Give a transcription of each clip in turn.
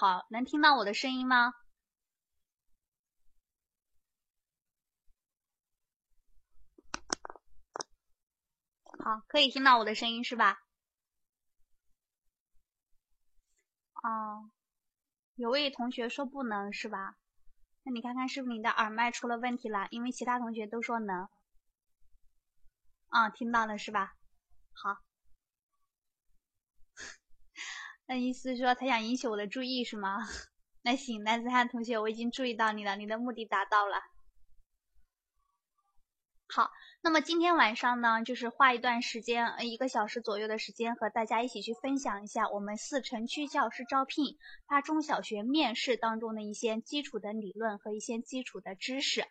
好，能听到我的声音吗？好，可以听到我的声音是吧？哦，有位同学说不能是吧？那你看看是不是你的耳麦出了问题了？因为其他同学都说能。啊，听到了是吧？好，那意思是说他想引起我的注意是吗？那行，男子汉同学，我已经注意到你了，你的目的达到了。好。那么今天晚上呢，就是花一段时间，呃一个小时左右的时间，和大家一起去分享一下我们四城区教师招聘它中小学面试当中的一些基础的理论和一些基础的知识。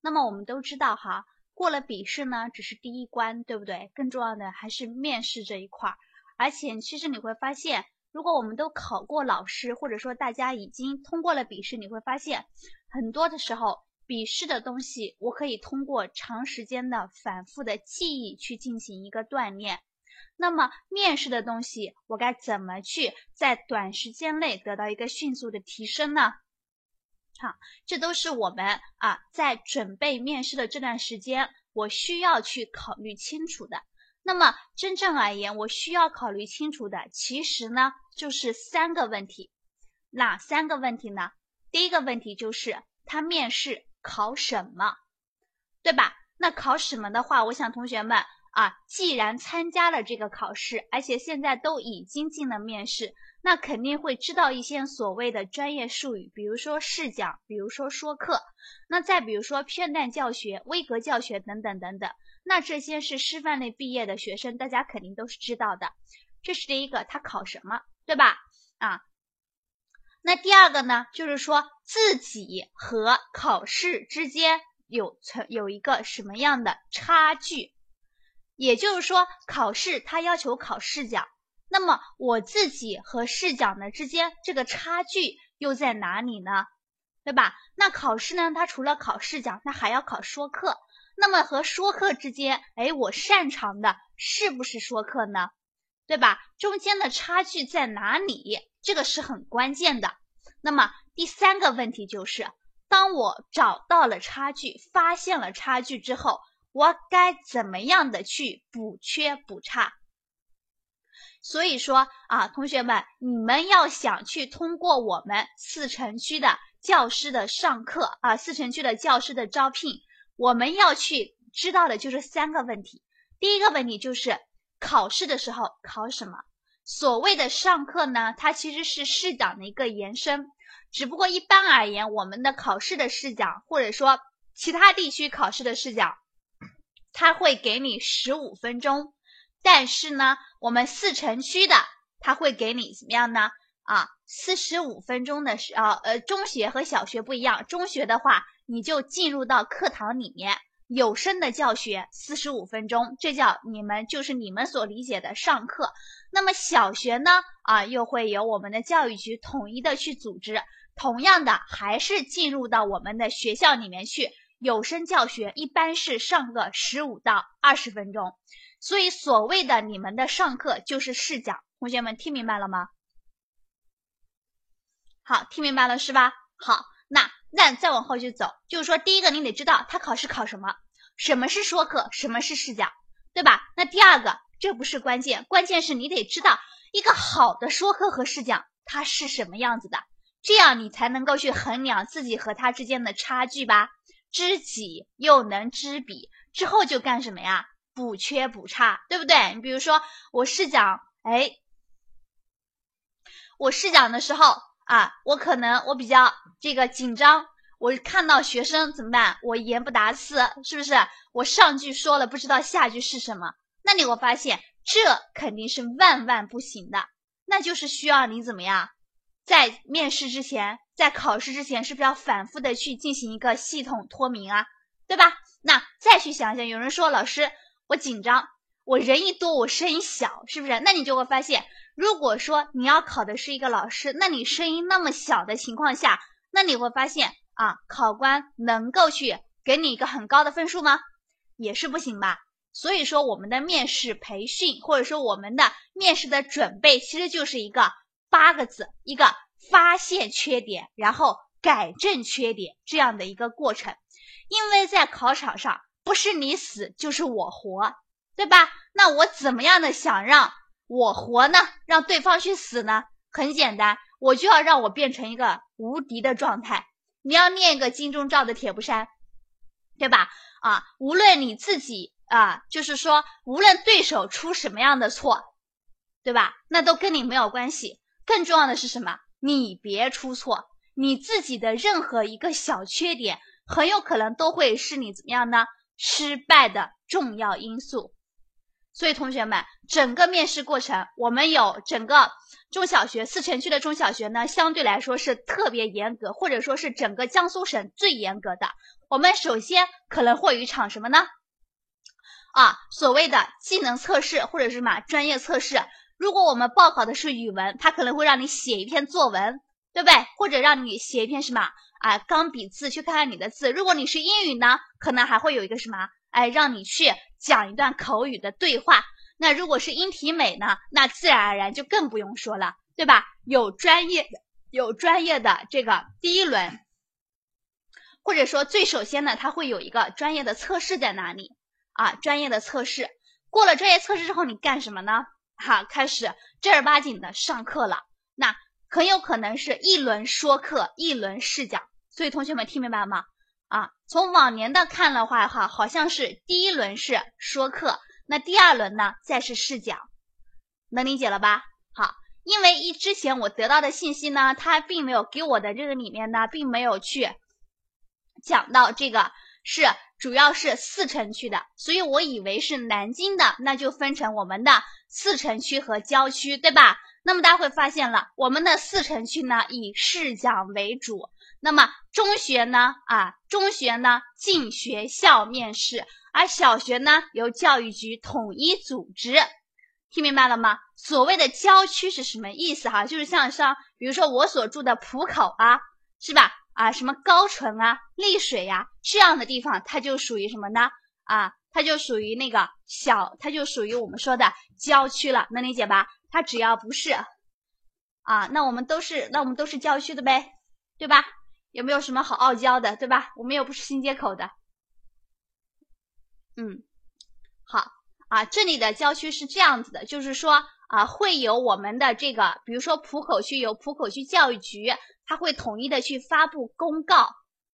那么我们都知道哈，过了笔试呢，只是第一关，对不对？更重要的还是面试这一块儿。而且其实你会发现，如果我们都考过老师，或者说大家已经通过了笔试，你会发现很多的时候。笔试的东西，我可以通过长时间的反复的记忆去进行一个锻炼。那么面试的东西，我该怎么去在短时间内得到一个迅速的提升呢？好，这都是我们啊在准备面试的这段时间，我需要去考虑清楚的。那么真正而言，我需要考虑清楚的，其实呢就是三个问题。哪三个问题呢？第一个问题就是他面试。考什么，对吧？那考什么的话，我想同学们啊，既然参加了这个考试，而且现在都已经进了面试，那肯定会知道一些所谓的专业术语，比如说试讲，比如说说课，那再比如说片段教学、微格教学等等等等。那这些是师范类毕业的学生，大家肯定都是知道的。这是第一个，他考什么，对吧？啊。那第二个呢，就是说自己和考试之间有存有一个什么样的差距，也就是说考试它要求考试讲，那么我自己和试讲的之间这个差距又在哪里呢？对吧？那考试呢，它除了考试讲，它还要考说课，那么和说课之间，哎，我擅长的是不是说课呢？对吧？中间的差距在哪里？这个是很关键的。那么第三个问题就是，当我找到了差距，发现了差距之后，我该怎么样的去补缺补差？所以说啊，同学们，你们要想去通过我们四城区的教师的上课啊，四城区的教师的招聘，我们要去知道的就是三个问题。第一个问题就是考试的时候考什么？所谓的上课呢，它其实是试讲的一个延伸，只不过一般而言，我们的考试的试讲，或者说其他地区考试的试讲，它会给你十五分钟，但是呢，我们四城区的，它会给你怎么样呢？啊，四十五分钟的是啊，呃，中学和小学不一样，中学的话，你就进入到课堂里面。有声的教学四十五分钟，这叫你们就是你们所理解的上课。那么小学呢？啊，又会由我们的教育局统一的去组织，同样的还是进入到我们的学校里面去。有声教学一般是上个十五到二十分钟，所以所谓的你们的上课就是试讲。同学们听明白了吗？好，听明白了是吧？好，那。再往后就走，就是说，第一个你得知道他考试考什么，什么是说课，什么是试讲，对吧？那第二个，这不是关键，关键是你得知道一个好的说课和试讲它是什么样子的，这样你才能够去衡量自己和他之间的差距吧。知己又能知彼，之后就干什么呀？补缺补差，对不对？你比如说我试讲，哎，我试讲的时候。啊，我可能我比较这个紧张，我看到学生怎么办？我言不达思，是不是？我上句说了，不知道下句是什么？那你会发现，这肯定是万万不行的。那就是需要你怎么样，在面试之前，在考试之前，是不是要反复的去进行一个系统脱敏啊？对吧？那再去想想，有人说老师，我紧张，我人一多，我声音小，是不是？那你就会发现。如果说你要考的是一个老师，那你声音那么小的情况下，那你会发现啊，考官能够去给你一个很高的分数吗？也是不行吧。所以说，我们的面试培训或者说我们的面试的准备，其实就是一个八个字，一个发现缺点，然后改正缺点这样的一个过程。因为在考场上，不是你死就是我活，对吧？那我怎么样的想让我活呢？让对方去死呢？很简单，我就要让我变成一个无敌的状态。你要念一个金钟罩的铁布衫，对吧？啊，无论你自己啊，就是说，无论对手出什么样的错，对吧？那都跟你没有关系。更重要的是什么？你别出错，你自己的任何一个小缺点，很有可能都会是你怎么样呢？失败的重要因素。所以，同学们，整个面试过程，我们有整个中小学四城区的中小学呢，相对来说是特别严格，或者说是整个江苏省最严格的。我们首先可能会有一场什么呢？啊，所谓的技能测试或者是什么专业测试。如果我们报考的是语文，他可能会让你写一篇作文，对不对？或者让你写一篇什么啊钢笔字，去看看你的字。如果你是英语呢，可能还会有一个什么？哎，让你去讲一段口语的对话。那如果是音体美呢，那自然而然就更不用说了，对吧？有专业，有专业的这个第一轮，或者说最首先呢，它会有一个专业的测试在哪里啊？专业的测试过了专业测试之后，你干什么呢？哈，开始正儿八经的上课了。那很有可能是一轮说课，一轮试讲。所以同学们听明白了吗？啊，从往年的看的话，哈，好像是第一轮是说课，那第二轮呢再是试讲，能理解了吧？好，因为一之前我得到的信息呢，他并没有给我的这个里面呢，并没有去讲到这个是主要是四城区的，所以我以为是南京的，那就分成我们的四城区和郊区，对吧？那么大家会发现了，我们的四城区呢以试讲为主。那么中学呢？啊，中学呢进学校面试，而小学呢由教育局统一组织，听明白了吗？所谓的郊区是什么意思？哈，就是像像比如说我所住的浦口啊，是吧？啊，什么高淳啊、丽水呀这样的地方，它就属于什么呢？啊，它就属于那个小，它就属于我们说的郊区了，能理解吧？它只要不是啊，那我们都是，那我们都是郊区的呗，对吧？有没有什么好傲娇的，对吧？我们又不是新街口的。嗯，好啊，这里的郊区是这样子的，就是说啊，会有我们的这个，比如说浦口区有浦口区教育局，它会统一的去发布公告，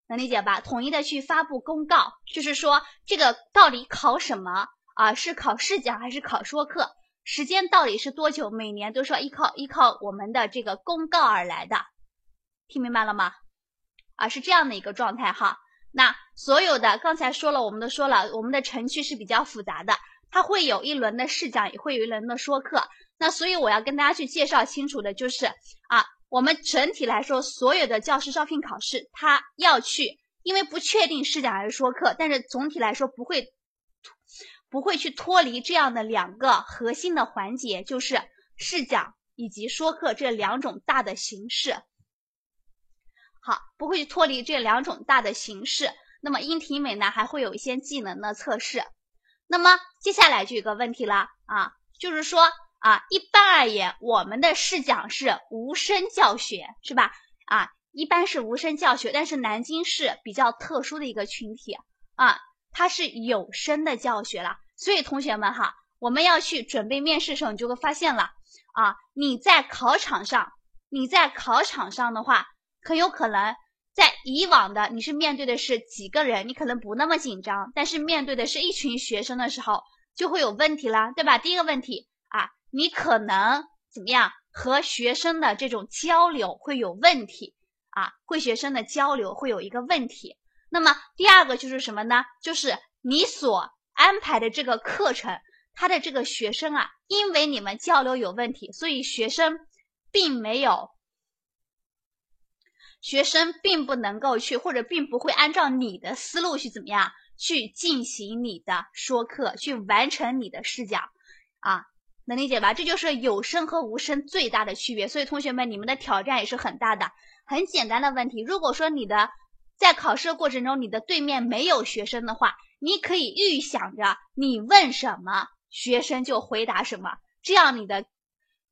能理解吧？统一的去发布公告，就是说这个到底考什么啊？是考试讲还是考说课？时间到底是多久？每年都是要依靠依靠我们的这个公告而来的，听明白了吗？啊，是这样的一个状态哈。那所有的刚才说了，我们都说了，我们的程序是比较复杂的，它会有一轮的试讲，也会有一轮的说课。那所以我要跟大家去介绍清楚的就是啊，我们整体来说，所有的教师招聘考试，它要去，因为不确定试讲还是说课，但是总体来说不会不会去脱离这样的两个核心的环节，就是试讲以及说课这两种大的形式。好，不会去脱离这两种大的形式。那么音体美呢，还会有一些技能的测试。那么接下来就有个问题了啊，就是说啊，一般而言，我们的试讲是无声教学，是吧？啊，一般是无声教学，但是南京市比较特殊的一个群体啊，它是有声的教学了。所以同学们哈，我们要去准备面试的时候，你就会发现了啊，你在考场上，你在考场上的话。很有可能在以往的你是面对的是几个人，你可能不那么紧张，但是面对的是一群学生的时候，就会有问题啦，对吧？第一个问题啊，你可能怎么样和学生的这种交流会有问题啊，会学生的交流会有一个问题。那么第二个就是什么呢？就是你所安排的这个课程，他的这个学生啊，因为你们交流有问题，所以学生并没有。学生并不能够去，或者并不会按照你的思路去怎么样去进行你的说课，去完成你的试讲，啊，能理解吧？这就是有声和无声最大的区别。所以同学们，你们的挑战也是很大的。很简单的问题，如果说你的在考试的过程中，你的对面没有学生的话，你可以预想着你问什么，学生就回答什么，这样你的。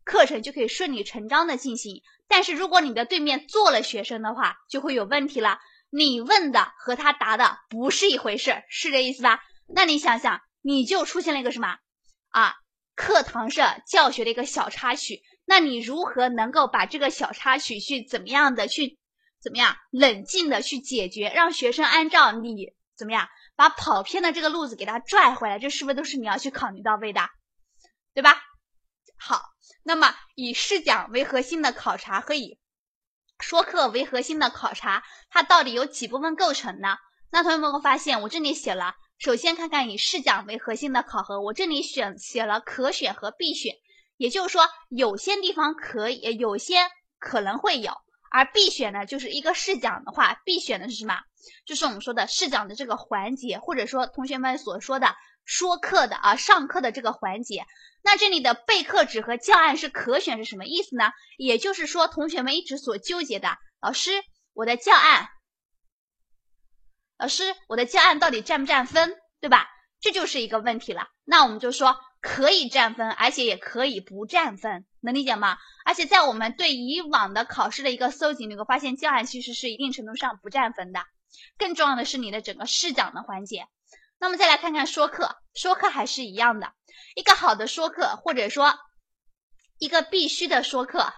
课程就可以顺理成章的进行。但是如果你的对面坐了学生的话，就会有问题了。你问的和他答的不是一回事，是这意思吧？那你想想，你就出现了一个什么啊？课堂上教学的一个小插曲，那你如何能够把这个小插曲去怎么样的去怎么样冷静的去解决，让学生按照你怎么样把跑偏的这个路子给他拽回来？这是不是都是你要去考虑到位的，对吧？好，那么以试讲为核心的考察和以说课为核心的考察，它到底由几部分构成呢？那同学们会发现，我这里写了，首先看看以试讲为核心的考核，我这里选写了可选和必选，也就是说，有些地方可以，有些可能会有，而必选呢，就是一个试讲的话，必选的是什么？就是我们说的试讲的这个环节，或者说同学们所说的说课的啊，上课的这个环节。那这里的备课纸和教案是可选是什么意思呢？也就是说，同学们一直所纠结的，老师，我的教案，老师，我的教案到底占不占分，对吧？这就是一个问题了。那我们就说可以占分，而且也可以不占分，能理解吗？而且在我们对以往的考试的一个搜集，你会发现教案其实是一定程度上不占分的。更重要的是你的整个试讲的环节。那么再来看看说课，说课还是一样的。一个好的说课，或者说一个必须的说课，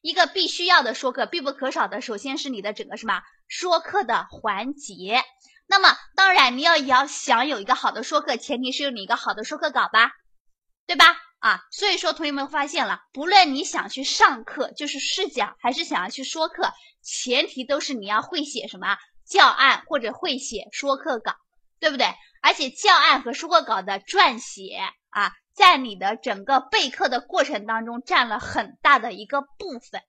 一个必须要的说课，必不可少的，首先是你的整个什么说课的环节。那么当然你要也要想有一个好的说课，前提是有你一个好的说课稿吧，对吧？啊，所以说同学们发现了，不论你想去上课，就是试讲，还是想要去说课，前提都是你要会写什么教案或者会写说课稿，对不对？而且教案和说课稿的撰写啊，在你的整个备课的过程当中占了很大的一个部分，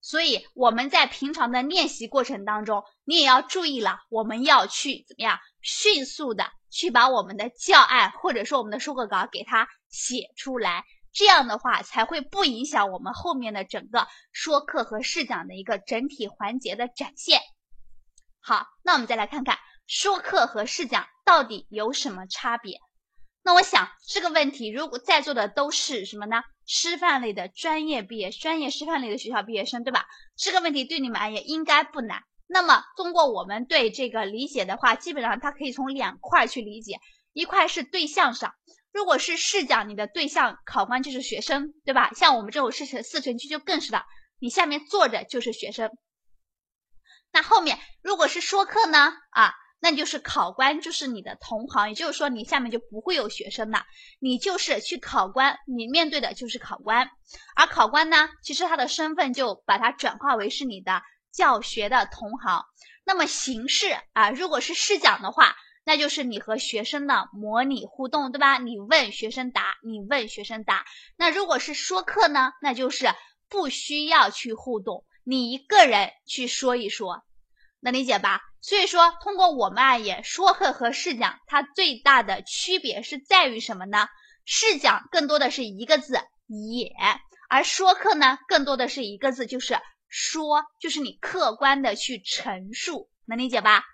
所以我们在平常的练习过程当中，你也要注意了，我们要去怎么样迅速的去把我们的教案或者说我们的说课稿给它写出来，这样的话才会不影响我们后面的整个说课和试讲的一个整体环节的展现。好，那我们再来看看。说课和试讲到底有什么差别？那我想这个问题，如果在座的都是什么呢？师范类的专业毕业、专业师范类的学校毕业生，对吧？这个问题对你们而言应该不难。那么通过我们对这个理解的话，基本上它可以从两块去理解：一块是对象上，如果是试讲，你的对象考官就是学生，对吧？像我们这种四四城区就更是了，你下面坐着就是学生。那后面如果是说课呢？啊？那就是考官就是你的同行，也就是说你下面就不会有学生了，你就是去考官，你面对的就是考官，而考官呢，其实他的身份就把它转化为是你的教学的同行。那么形式啊，如果是试讲的话，那就是你和学生的模拟互动，对吧？你问学生答，你问学生答。那如果是说课呢，那就是不需要去互动，你一个人去说一说，能理解吧？所以说，通过我们而言，说课和试讲，它最大的区别是在于什么呢？试讲更多的是一个字演，而说课呢，更多的是一个字就是说，就是你客观的去陈述，能理解吧？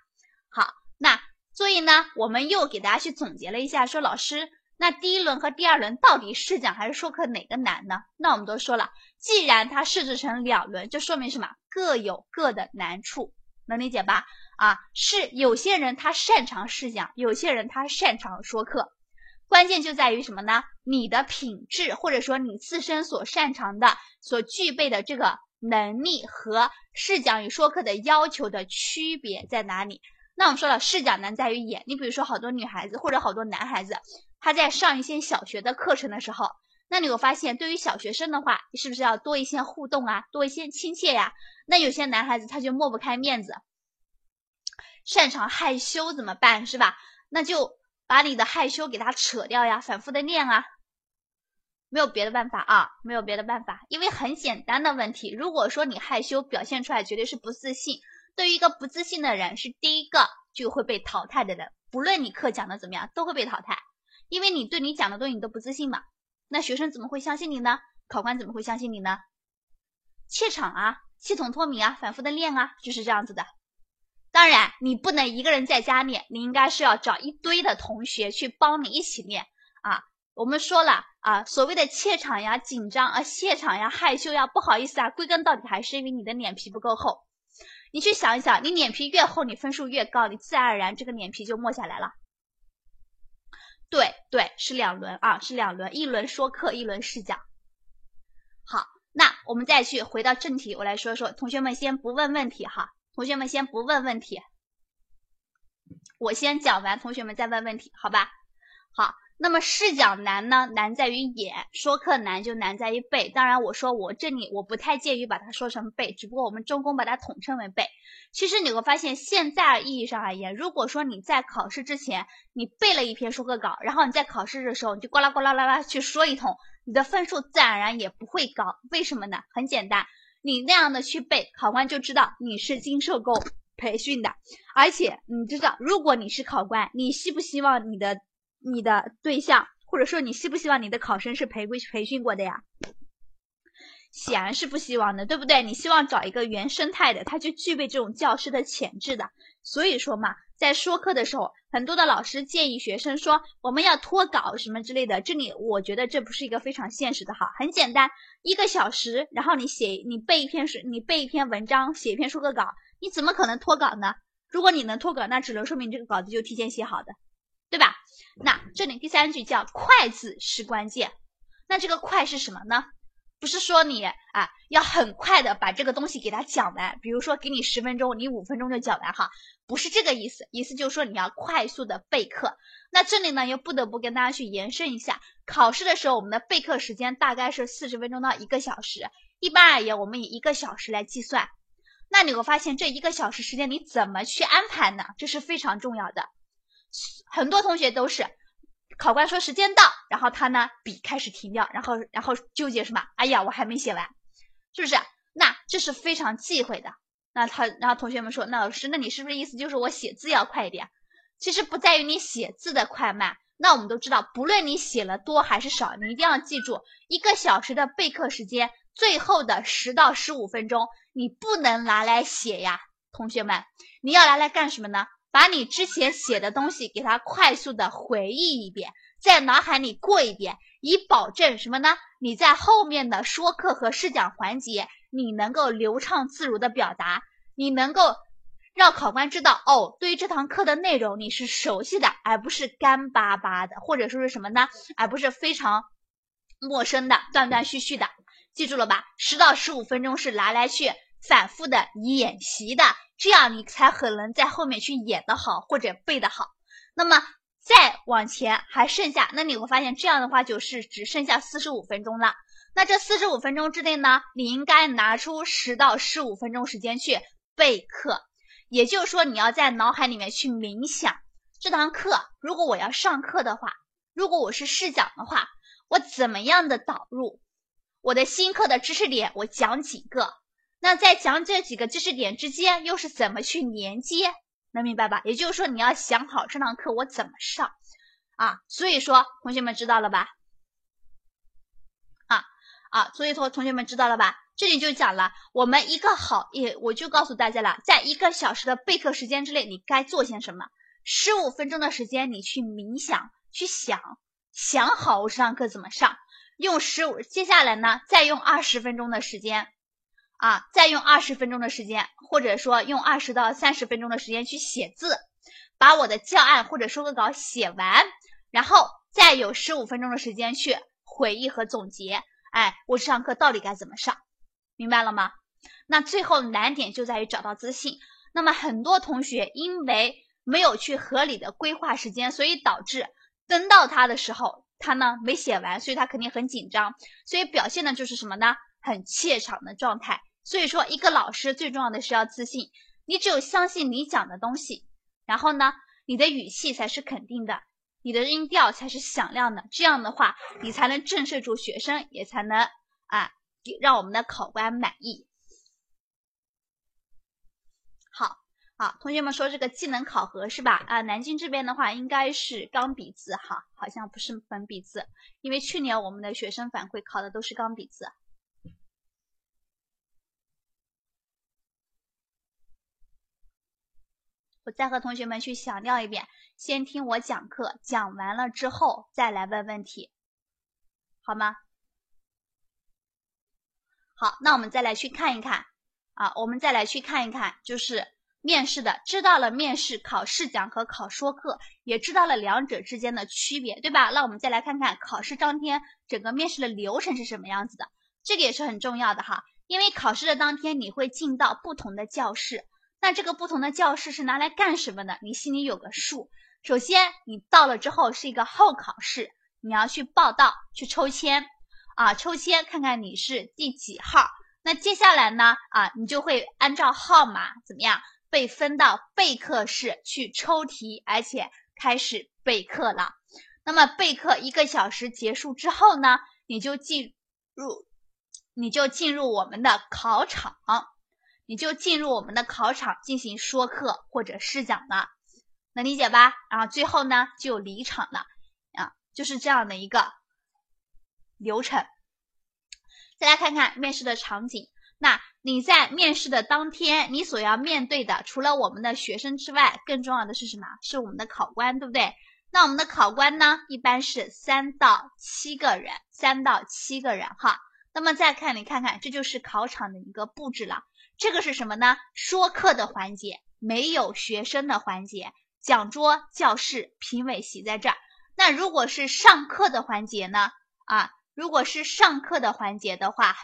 好，那所以呢，我们又给大家去总结了一下，说老师，那第一轮和第二轮到底试讲还是说课哪个难呢？那我们都说了，既然它设置成两轮，就说明什么？各有各的难处，能理解吧？啊，是有些人他擅长试讲，有些人他擅长说课，关键就在于什么呢？你的品质或者说你自身所擅长的、所具备的这个能力和试讲与说课的要求的区别在哪里？那我们说了，试讲难在于演。你比如说，好多女孩子或者好多男孩子，他在上一些小学的课程的时候，那你会发现，对于小学生的话，是不是要多一些互动啊，多一些亲切呀？那有些男孩子他就抹不开面子。擅长害羞怎么办是吧？那就把你的害羞给它扯掉呀，反复的练啊，没有别的办法啊，没有别的办法，因为很简单的问题。如果说你害羞表现出来，绝对是不自信。对于一个不自信的人，是第一个就会被淘汰的人。不论你课讲的怎么样，都会被淘汰，因为你对你讲的东西你都不自信嘛。那学生怎么会相信你呢？考官怎么会相信你呢？怯场啊，系统脱敏啊，反复的练啊，就是这样子的。当然，你不能一个人在家练，你应该是要找一堆的同学去帮你一起练啊。我们说了，啊，所谓的怯场呀、紧张啊、怯场呀、害羞呀、不好意思啊，归根到底还是因为你的脸皮不够厚。你去想一想，你脸皮越厚，你分数越高，你自然而然这个脸皮就默下来了。对对，是两轮啊，是两轮，一轮说课，一轮试讲。好，那我们再去回到正题，我来说说，同学们先不问问题哈，同学们先不问问题，我先讲完，同学们再问问题，好吧？好。那么试讲难呢？难在于演，说课难就难在于背。当然，我说我这里我不太介于把它说成背，只不过我们中公把它统称为背。其实你会发现，现在意义上而言，如果说你在考试之前你背了一篇说课稿，然后你在考试的时候你就呱啦呱啦啦啦去说一通，你的分数自然而然也不会高。为什么呢？很简单，你那样的去背，考官就知道你是经受过培训的，而且你知道，如果你是考官，你希不希望你的？你的对象，或者说你希不希望你的考生是培培训过的呀？显然是不希望的，对不对？你希望找一个原生态的，他就具备这种教师的潜质的。所以说嘛，在说课的时候，很多的老师建议学生说我们要脱稿什么之类的。这里我觉得这不是一个非常现实的哈。很简单，一个小时，然后你写你背一篇是，你背一篇文章，写一篇说课稿，你怎么可能脱稿呢？如果你能脱稿，那只能说明这个稿子就提前写好的，对吧？那这里第三句叫快字是关键，那这个快是什么呢？不是说你啊要很快的把这个东西给它讲完，比如说给你十分钟，你五分钟就讲完哈，不是这个意思，意思就是说你要快速的备课。那这里呢又不得不跟大家去延伸一下，考试的时候我们的备课时间大概是四十分钟到一个小时，一般而言我们以一个小时来计算。那你会发现这一个小时时间你怎么去安排呢？这是非常重要的。很多同学都是，考官说时间到，然后他呢笔开始停掉，然后然后纠结什么？哎呀，我还没写完，是不是？那这是非常忌讳的。那他，然后同学们说，那老师，那你是不是意思就是我写字要快一点？其实不在于你写字的快慢。那我们都知道，不论你写了多还是少，你一定要记住，一个小时的备课时间，最后的十到十五分钟，你不能拿来写呀，同学们，你要拿来干什么呢？把你之前写的东西给它快速的回忆一遍，在脑海里过一遍，以保证什么呢？你在后面的说课和试讲环节，你能够流畅自如的表达，你能够让考官知道，哦，对于这堂课的内容你是熟悉的，而不是干巴巴的，或者说是什么呢？而不是非常陌生的、断断续续的。记住了吧？十到十五分钟是拿来去反复的演习的。这样你才可能在后面去演得好或者背得好。那么再往前还剩下，那你会发现这样的话就是只剩下四十五分钟了。那这四十五分钟之内呢，你应该拿出十到十五分钟时间去备课。也就是说，你要在脑海里面去冥想这堂课。如果我要上课的话，如果我是试讲的话，我怎么样的导入我的新课的知识点？我讲几个？那在讲这几个知识点之间又是怎么去连接？能明白吧？也就是说，你要想好这堂课我怎么上啊。所以说，同学们知道了吧？啊啊，所以说同学们知道了吧？这里就讲了，我们一个好也，我就告诉大家了，在一个小时的备课时间之内，你该做些什么？十五分钟的时间，你去冥想，去想想好我这堂课怎么上。用十五，接下来呢，再用二十分钟的时间。啊，再用二十分钟的时间，或者说用二十到三十分钟的时间去写字，把我的教案或者说课稿写完，然后再有十五分钟的时间去回忆和总结。哎，我这堂课到底该怎么上？明白了吗？那最后难点就在于找到自信。那么很多同学因为没有去合理的规划时间，所以导致登到他的时候，他呢没写完，所以他肯定很紧张，所以表现的就是什么呢？很怯场的状态。所以说，一个老师最重要的是要自信。你只有相信你讲的东西，然后呢，你的语气才是肯定的，你的音调才是响亮的。这样的话，你才能震慑住学生，也才能啊，让我们的考官满意。好，好，同学们说这个技能考核是吧？啊，南京这边的话应该是钢笔字哈，好像不是粉笔字，因为去年我们的学生反馈考的都是钢笔字。我再和同学们去强调一遍，先听我讲课，讲完了之后再来问问题。好吗？好，那我们再来去看一看啊，我们再来去看一看，就是面试的，知道了面试考试讲和考说课，也知道了两者之间的区别，对吧？那我们再来看看考试当天整个面试的流程是什么样子的，这个也是很重要的哈，因为考试的当天你会进到不同的教室，那这个不同的教室是拿来干什么的？你心里有个数。首先，你到了之后是一个候考试，你要去报到，去抽签。啊，抽签看看你是第几号。那接下来呢？啊，你就会按照号码怎么样被分到备课室去抽题，而且开始备课了。那么备课一个小时结束之后呢，你就进入，你就进入我们的考场，你就进入我们的考场进行说课或者试讲了，能理解吧？然后最后呢就离场了，啊，就是这样的一个。流程，再来看看面试的场景。那你在面试的当天，你所要面对的，除了我们的学生之外，更重要的是什么？是我们的考官，对不对？那我们的考官呢，一般是三到七个人，三到七个人哈。那么再看，你看看，这就是考场的一个布置了。这个是什么呢？说课的环节，没有学生的环节，讲桌、教室、评委席在这儿。那如果是上课的环节呢？啊？如果是上课的环节的话，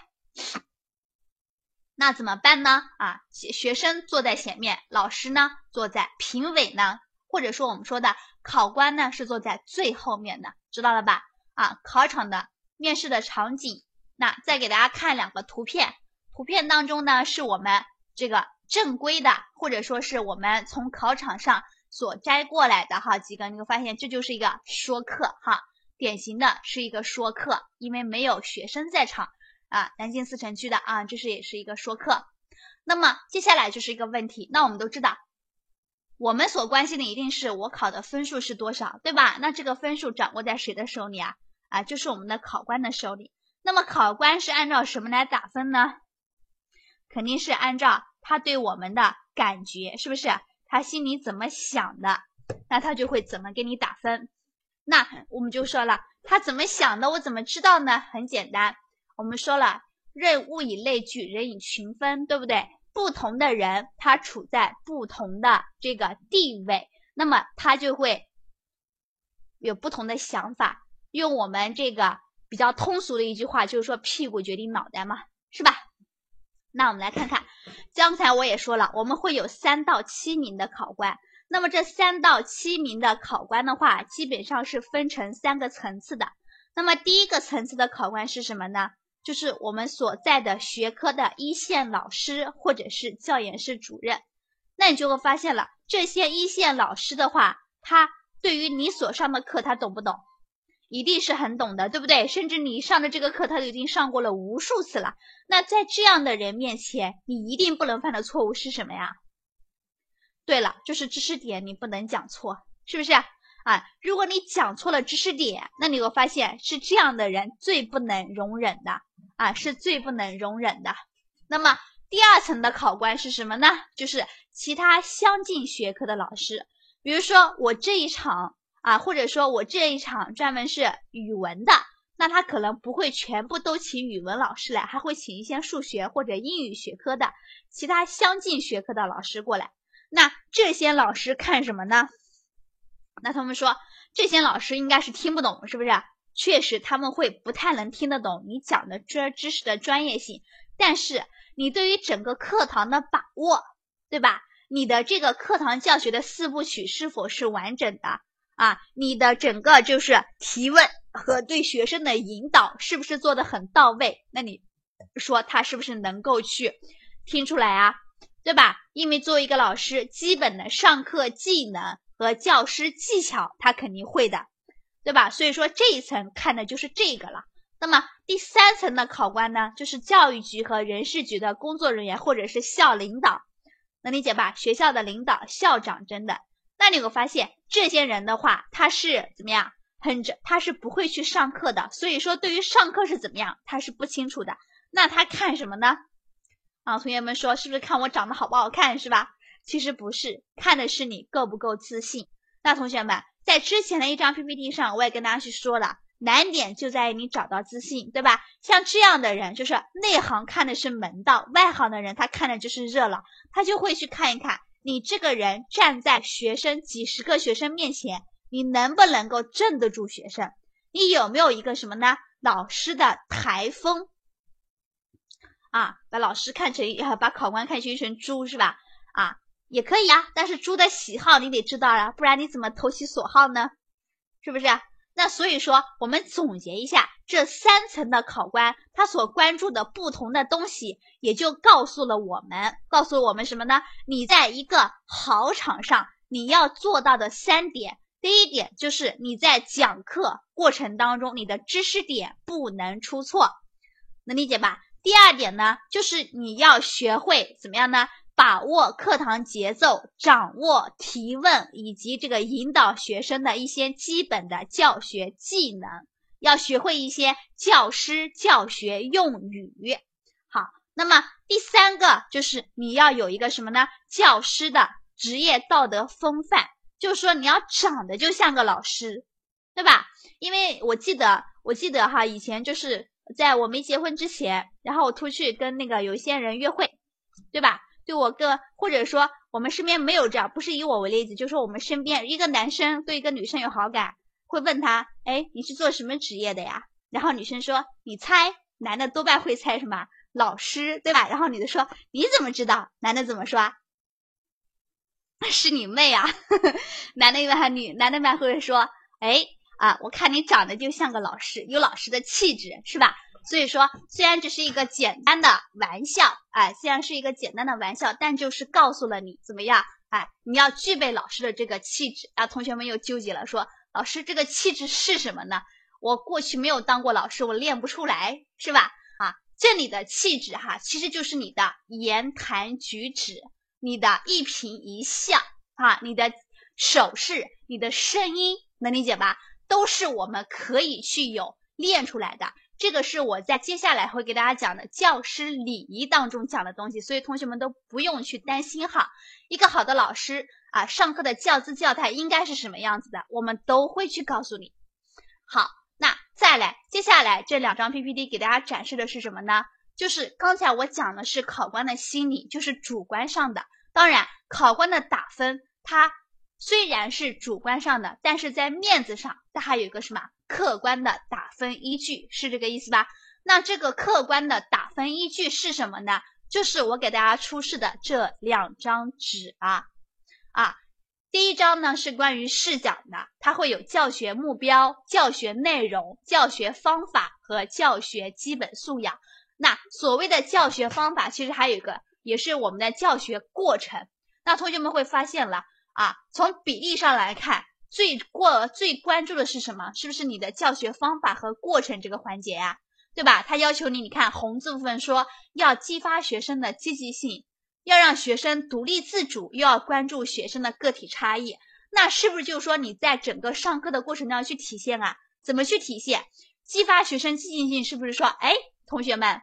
那怎么办呢？啊，学生坐在前面，老师呢坐在，评委呢，或者说我们说的考官呢是坐在最后面的，知道了吧？啊，考场的面试的场景，那再给大家看两个图片，图片当中呢是我们这个正规的，或者说是我们从考场上所摘过来的哈几个，你会发现这就是一个说课哈。典型的是一个说课，因为没有学生在场啊，南京四城区的啊，这是也是一个说课。那么接下来就是一个问题，那我们都知道，我们所关心的一定是我考的分数是多少，对吧？那这个分数掌握在谁的手里啊？啊，就是我们的考官的手里。那么考官是按照什么来打分呢？肯定是按照他对我们的感觉，是不是？他心里怎么想的，那他就会怎么给你打分。那我们就说了，他怎么想的，我怎么知道呢？很简单，我们说了，任物以类聚，人以群分，对不对？不同的人，他处在不同的这个地位，那么他就会有不同的想法。用我们这个比较通俗的一句话，就是说屁股决定脑袋嘛，是吧？那我们来看看，刚才我也说了，我们会有三到七名的考官。那么这三到七名的考官的话，基本上是分成三个层次的。那么第一个层次的考官是什么呢？就是我们所在的学科的一线老师或者是教研室主任。那你就会发现了，这些一线老师的话，他对于你所上的课，他懂不懂？一定是很懂的，对不对？甚至你上的这个课，他都已经上过了无数次了。那在这样的人面前，你一定不能犯的错误是什么呀？对了，就是知识点你不能讲错，是不是啊？如果你讲错了知识点，那你会发现是这样的人最不能容忍的啊，是最不能容忍的。那么第二层的考官是什么呢？就是其他相近学科的老师，比如说我这一场啊，或者说我这一场专门是语文的，那他可能不会全部都请语文老师来，还会请一些数学或者英语学科的其他相近学科的老师过来。那这些老师看什么呢？那他们说这些老师应该是听不懂，是不是？确实他们会不太能听得懂你讲的这知识的专业性，但是你对于整个课堂的把握，对吧？你的这个课堂教学的四部曲是否是完整的啊？你的整个就是提问和对学生的引导是不是做的很到位？那你说他是不是能够去听出来啊？对吧？因为作为一个老师，基本的上课技能和教师技巧，他肯定会的，对吧？所以说这一层看的就是这个了。那么第三层的考官呢，就是教育局和人事局的工作人员或者是校领导，能理解吧？学校的领导、校长真的。那你会发现，这些人的话，他是怎么样？很着，他是不会去上课的。所以说，对于上课是怎么样，他是不清楚的。那他看什么呢？啊，同学们说是不是看我长得好不好看是吧？其实不是，看的是你够不够自信。那同学们在之前的一张 PPT 上，我也跟大家去说了，难点就在于你找到自信，对吧？像这样的人，就是内行看的是门道，外行的人他看的就是热闹，他就会去看一看你这个人站在学生几十个学生面前，你能不能够镇得住学生？你有没有一个什么呢？老师的台风啊，把老师看成 把考官看成一群猪是吧？啊，也可以啊，但是猪的喜好你得知道啊，不然你怎么投其所好呢？是不是？那所以说，我们总结一下，这三层的考官他所关注的不同的东西，也就告诉了我们，告诉我们什么呢？你在一个考场上，你要做到的三点。第一点就是你在讲课过程当中，你的知识点不能出错，能理解吧？第二点呢，就是你要学会怎么样呢？把握课堂节奏，掌握提问以及这个引导学生的一些基本的教学技能，要学会一些教师教学用语。好，那么第三个就是你要有一个什么呢？教师的职业道德风范。就是说，你要长得就像个老师，对吧？因为我记得，我记得哈，以前就是在我没结婚之前，然后我出去跟那个有一些人约会，对吧？对我跟或者说我们身边没有这样，不是以我为例子，就说我们身边一个男生对一个女生有好感，会问他，哎，你是做什么职业的呀？然后女生说，你猜，男的多半会猜什么？老师，对吧？然后女的说，你怎么知道？男的怎么说？是你妹啊！男的一般女，男的一般会说，哎啊，我看你长得就像个老师，有老师的气质，是吧？所以说，虽然这是一个简单的玩笑，哎，虽然是一个简单的玩笑，但就是告诉了你怎么样，哎，你要具备老师的这个气质啊。同学们又纠结了，说老师这个气质是什么呢？我过去没有当过老师，我练不出来，是吧？啊，这里的气质哈，其实就是你的言谈举止。你的一颦一笑啊，你的手势，你的声音，能理解吧？都是我们可以去有练出来的。这个是我在接下来会给大家讲的教师礼仪当中讲的东西，所以同学们都不用去担心哈。一个好的老师啊，上课的教姿教态应该是什么样子的，我们都会去告诉你。好，那再来，接下来这两张 PPT 给大家展示的是什么呢？就是刚才我讲的是考官的心理，就是主观上的。当然，考官的打分，它虽然是主观上的，但是在面子上，它还有一个什么客观的打分依据，是这个意思吧？那这个客观的打分依据是什么呢？就是我给大家出示的这两张纸啊啊，第一章呢是关于试讲的，它会有教学目标、教学内容、教学方法和教学基本素养。那所谓的教学方法，其实还有一个，也是我们的教学过程。那同学们会发现了啊，从比例上来看，最过最关注的是什么？是不是你的教学方法和过程这个环节呀？对吧？他要求你，你看红字部分说要激发学生的积极性，要让学生独立自主，又要关注学生的个体差异。那是不是就是说你在整个上课的过程当中去体现啊？怎么去体现？激发学生积极性，是不是说，哎，同学们？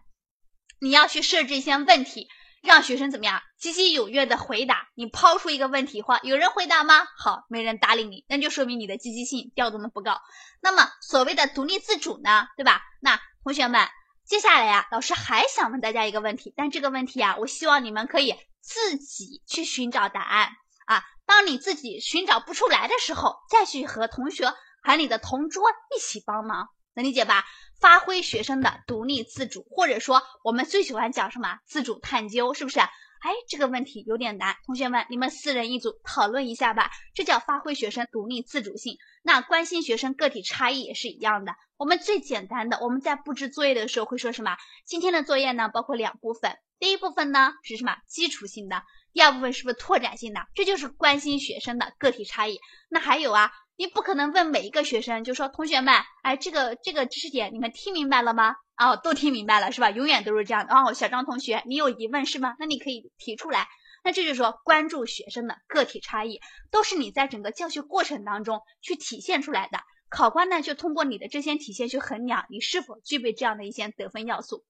你要去设置一些问题，让学生怎么样积极踊跃的回答。你抛出一个问题话，有人回答吗？好，没人搭理你，那就说明你的积极性调动的不高。那么所谓的独立自主呢，对吧？那同学们，接下来呀，老师还想问大家一个问题，但这个问题啊，我希望你们可以自己去寻找答案啊。当你自己寻找不出来的时候，再去和同学喊你的同桌一起帮忙，能理解吧？发挥学生的独立自主，或者说我们最喜欢讲什么自主探究，是不是？哎，这个问题有点难，同学们，你们四人一组讨论一下吧。这叫发挥学生独立自主性。那关心学生个体差异也是一样的。我们最简单的，我们在布置作业的时候会说什么？今天的作业呢，包括两部分，第一部分呢是什么？基础性的，第二部分是不是拓展性的？这就是关心学生的个体差异。那还有啊。你不可能问每一个学生，就说同学们，哎，这个这个知识点你们听明白了吗？哦，都听明白了是吧？永远都是这样的哦。小张同学，你有疑问是吗？那你可以提出来。那这就是说，关注学生的个体差异，都是你在整个教学过程当中去体现出来的。考官呢，就通过你的这些体现去衡量你是否具备这样的一些得分要素。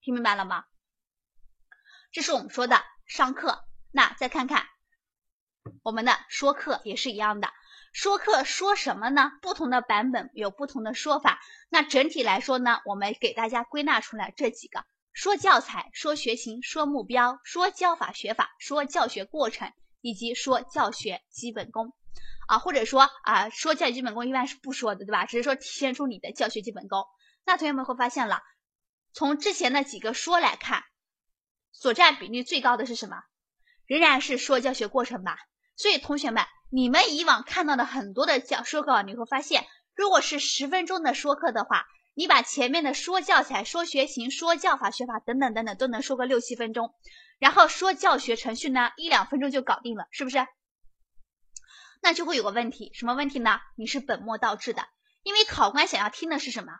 听明白了吗？这是我们说的上课。那再看看我们的说课也是一样的。说课说什么呢？不同的版本有不同的说法。那整体来说呢，我们给大家归纳出来这几个：说教材、说学情、说目标、说教法学法、说教学过程，以及说教学基本功。啊，或者说啊，说教学基本功一般是不说的，对吧？只是说体现出你的教学基本功。那同学们会发现了，从之前的几个说来看，所占比例最高的是什么？仍然是说教学过程吧。所以同学们，你们以往看到的很多的教说课，你会发现，如果是十分钟的说课的话，你把前面的说教材、说学情、说教法学法等等等等都能说个六七分钟，然后说教学程序呢，一两分钟就搞定了，是不是？那就会有个问题，什么问题呢？你是本末倒置的，因为考官想要听的是什么？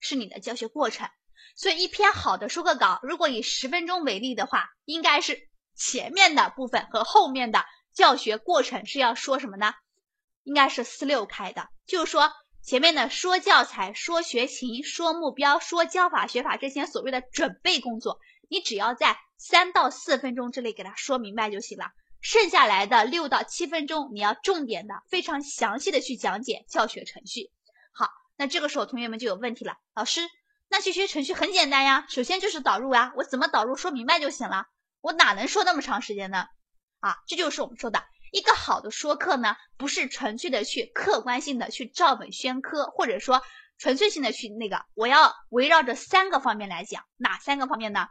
是你的教学过程。所以一篇好的说课稿，如果以十分钟为例的话，应该是前面的部分和后面的。教学过程是要说什么呢？应该是四六开的，就是说前面的说教材、说学情、说目标、说教法学法这些所谓的准备工作，你只要在三到四分钟之内给他说明白就行了。剩下来的六到七分钟，你要重点的、非常详细的去讲解教学程序。好，那这个时候同学们就有问题了，老师，那教学程序很简单呀，首先就是导入啊，我怎么导入说明白就行了，我哪能说那么长时间呢？啊，这就是我们说的一个好的说课呢，不是纯粹的去客观性的去照本宣科，或者说纯粹性的去那个，我要围绕着三个方面来讲，哪三个方面呢？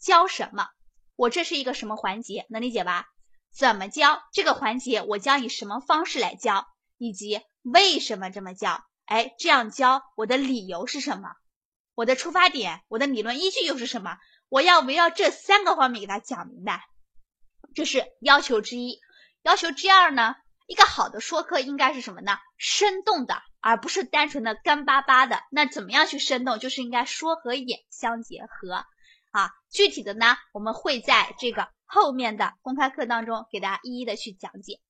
教什么？我这是一个什么环节？能理解吧？怎么教？这个环节我将以什么方式来教？以及为什么这么教？哎，这样教我的理由是什么？我的出发点，我的理论依据又是什么？我要围绕这三个方面给他讲明白。这是要求之一，要求之二呢？一个好的说课应该是什么呢？生动的，而不是单纯的干巴巴的。那怎么样去生动？就是应该说和演相结合啊。具体的呢，我们会在这个后面的公开课当中给大家一一的去讲解。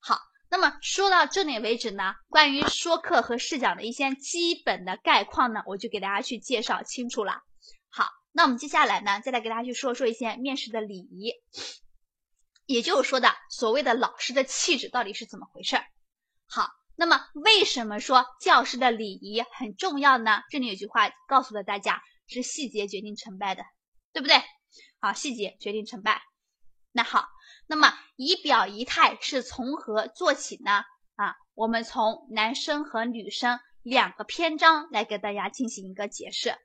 好，那么说到这里为止呢，关于说课和试讲的一些基本的概况呢，我就给大家去介绍清楚了。好，那我们接下来呢，再来给大家去说说一些面试的礼仪。也就是说的所谓的老师的气质到底是怎么回事儿？好，那么为什么说教师的礼仪很重要呢？这里有句话告诉了大家，是细节决定成败的，对不对？好，细节决定成败。那好，那么仪表仪态是从何做起呢？啊，我们从男生和女生两个篇章来给大家进行一个解释。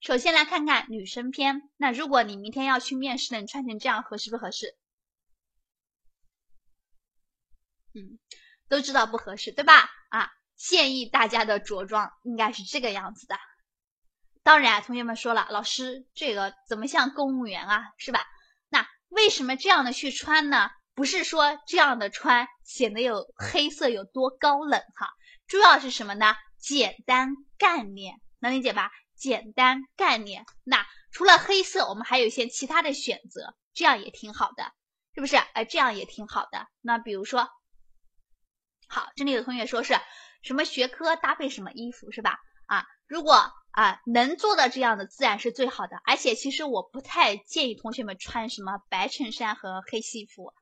首先来看看女生篇。那如果你明天要去面试了，你穿成这样合适不合适？嗯，都知道不合适，对吧？啊，建议大家的着装应该是这个样子的。当然，同学们说了，老师这个怎么像公务员啊，是吧？那为什么这样的去穿呢？不是说这样的穿显得有黑色有多高冷哈，主要是什么呢？简单干练，能理解吧？简单干练。那除了黑色，我们还有一些其他的选择，这样也挺好的，是不是？哎，这样也挺好的。那比如说。好，这里有同学说是什么学科搭配什么衣服是吧？啊，如果啊能做到这样的，自然是最好的。而且其实我不太建议同学们穿什么白衬衫和黑西服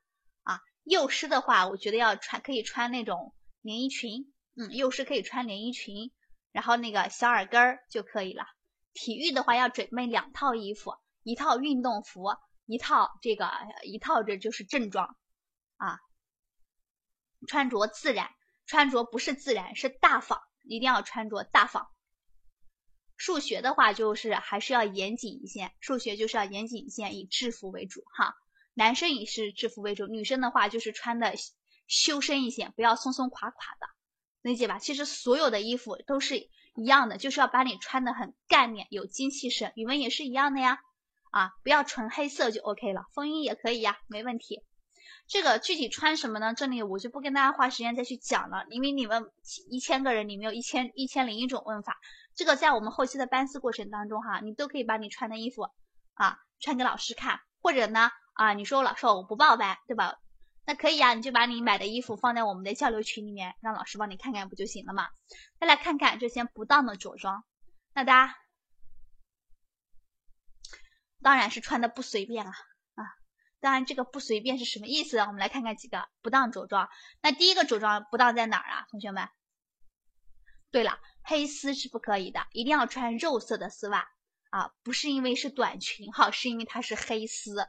啊。幼师的话，我觉得要穿可以穿那种连衣裙，嗯，幼师可以穿连衣裙，然后那个小耳根儿就可以了。体育的话要准备两套衣服，一套运动服，一套这个一套这就是正装啊。穿着自然，穿着不是自然，是大方，一定要穿着大方。数学的话，就是还是要严谨一些，数学就是要严谨一些，以制服为主哈。男生也是制服为主，女生的话就是穿的修身一些，不要松松垮垮的，理解吧？其实所有的衣服都是一样的，就是要把你穿的很干练，有精气神。语文也是一样的呀，啊，不要纯黑色就 OK 了，风衣也可以呀，没问题。这个具体穿什么呢？这里我就不跟大家花时间再去讲了，因为你们一千个人里面有一千一千零一种问法，这个在我们后期的班次过程当中哈，你都可以把你穿的衣服啊穿给老师看，或者呢啊你说老师我不报班对吧？那可以啊，你就把你买的衣服放在我们的交流群里面，让老师帮你看看不就行了嘛？再来看看这些不当的着装，那大家当然是穿的不随便啊。当然这个不随便是什么意思？我们来看看几个不当着装。那第一个着装不当在哪儿啊，同学们？对了，黑丝是不可以的，一定要穿肉色的丝袜啊，不是因为是短裙哈，是因为它是黑丝。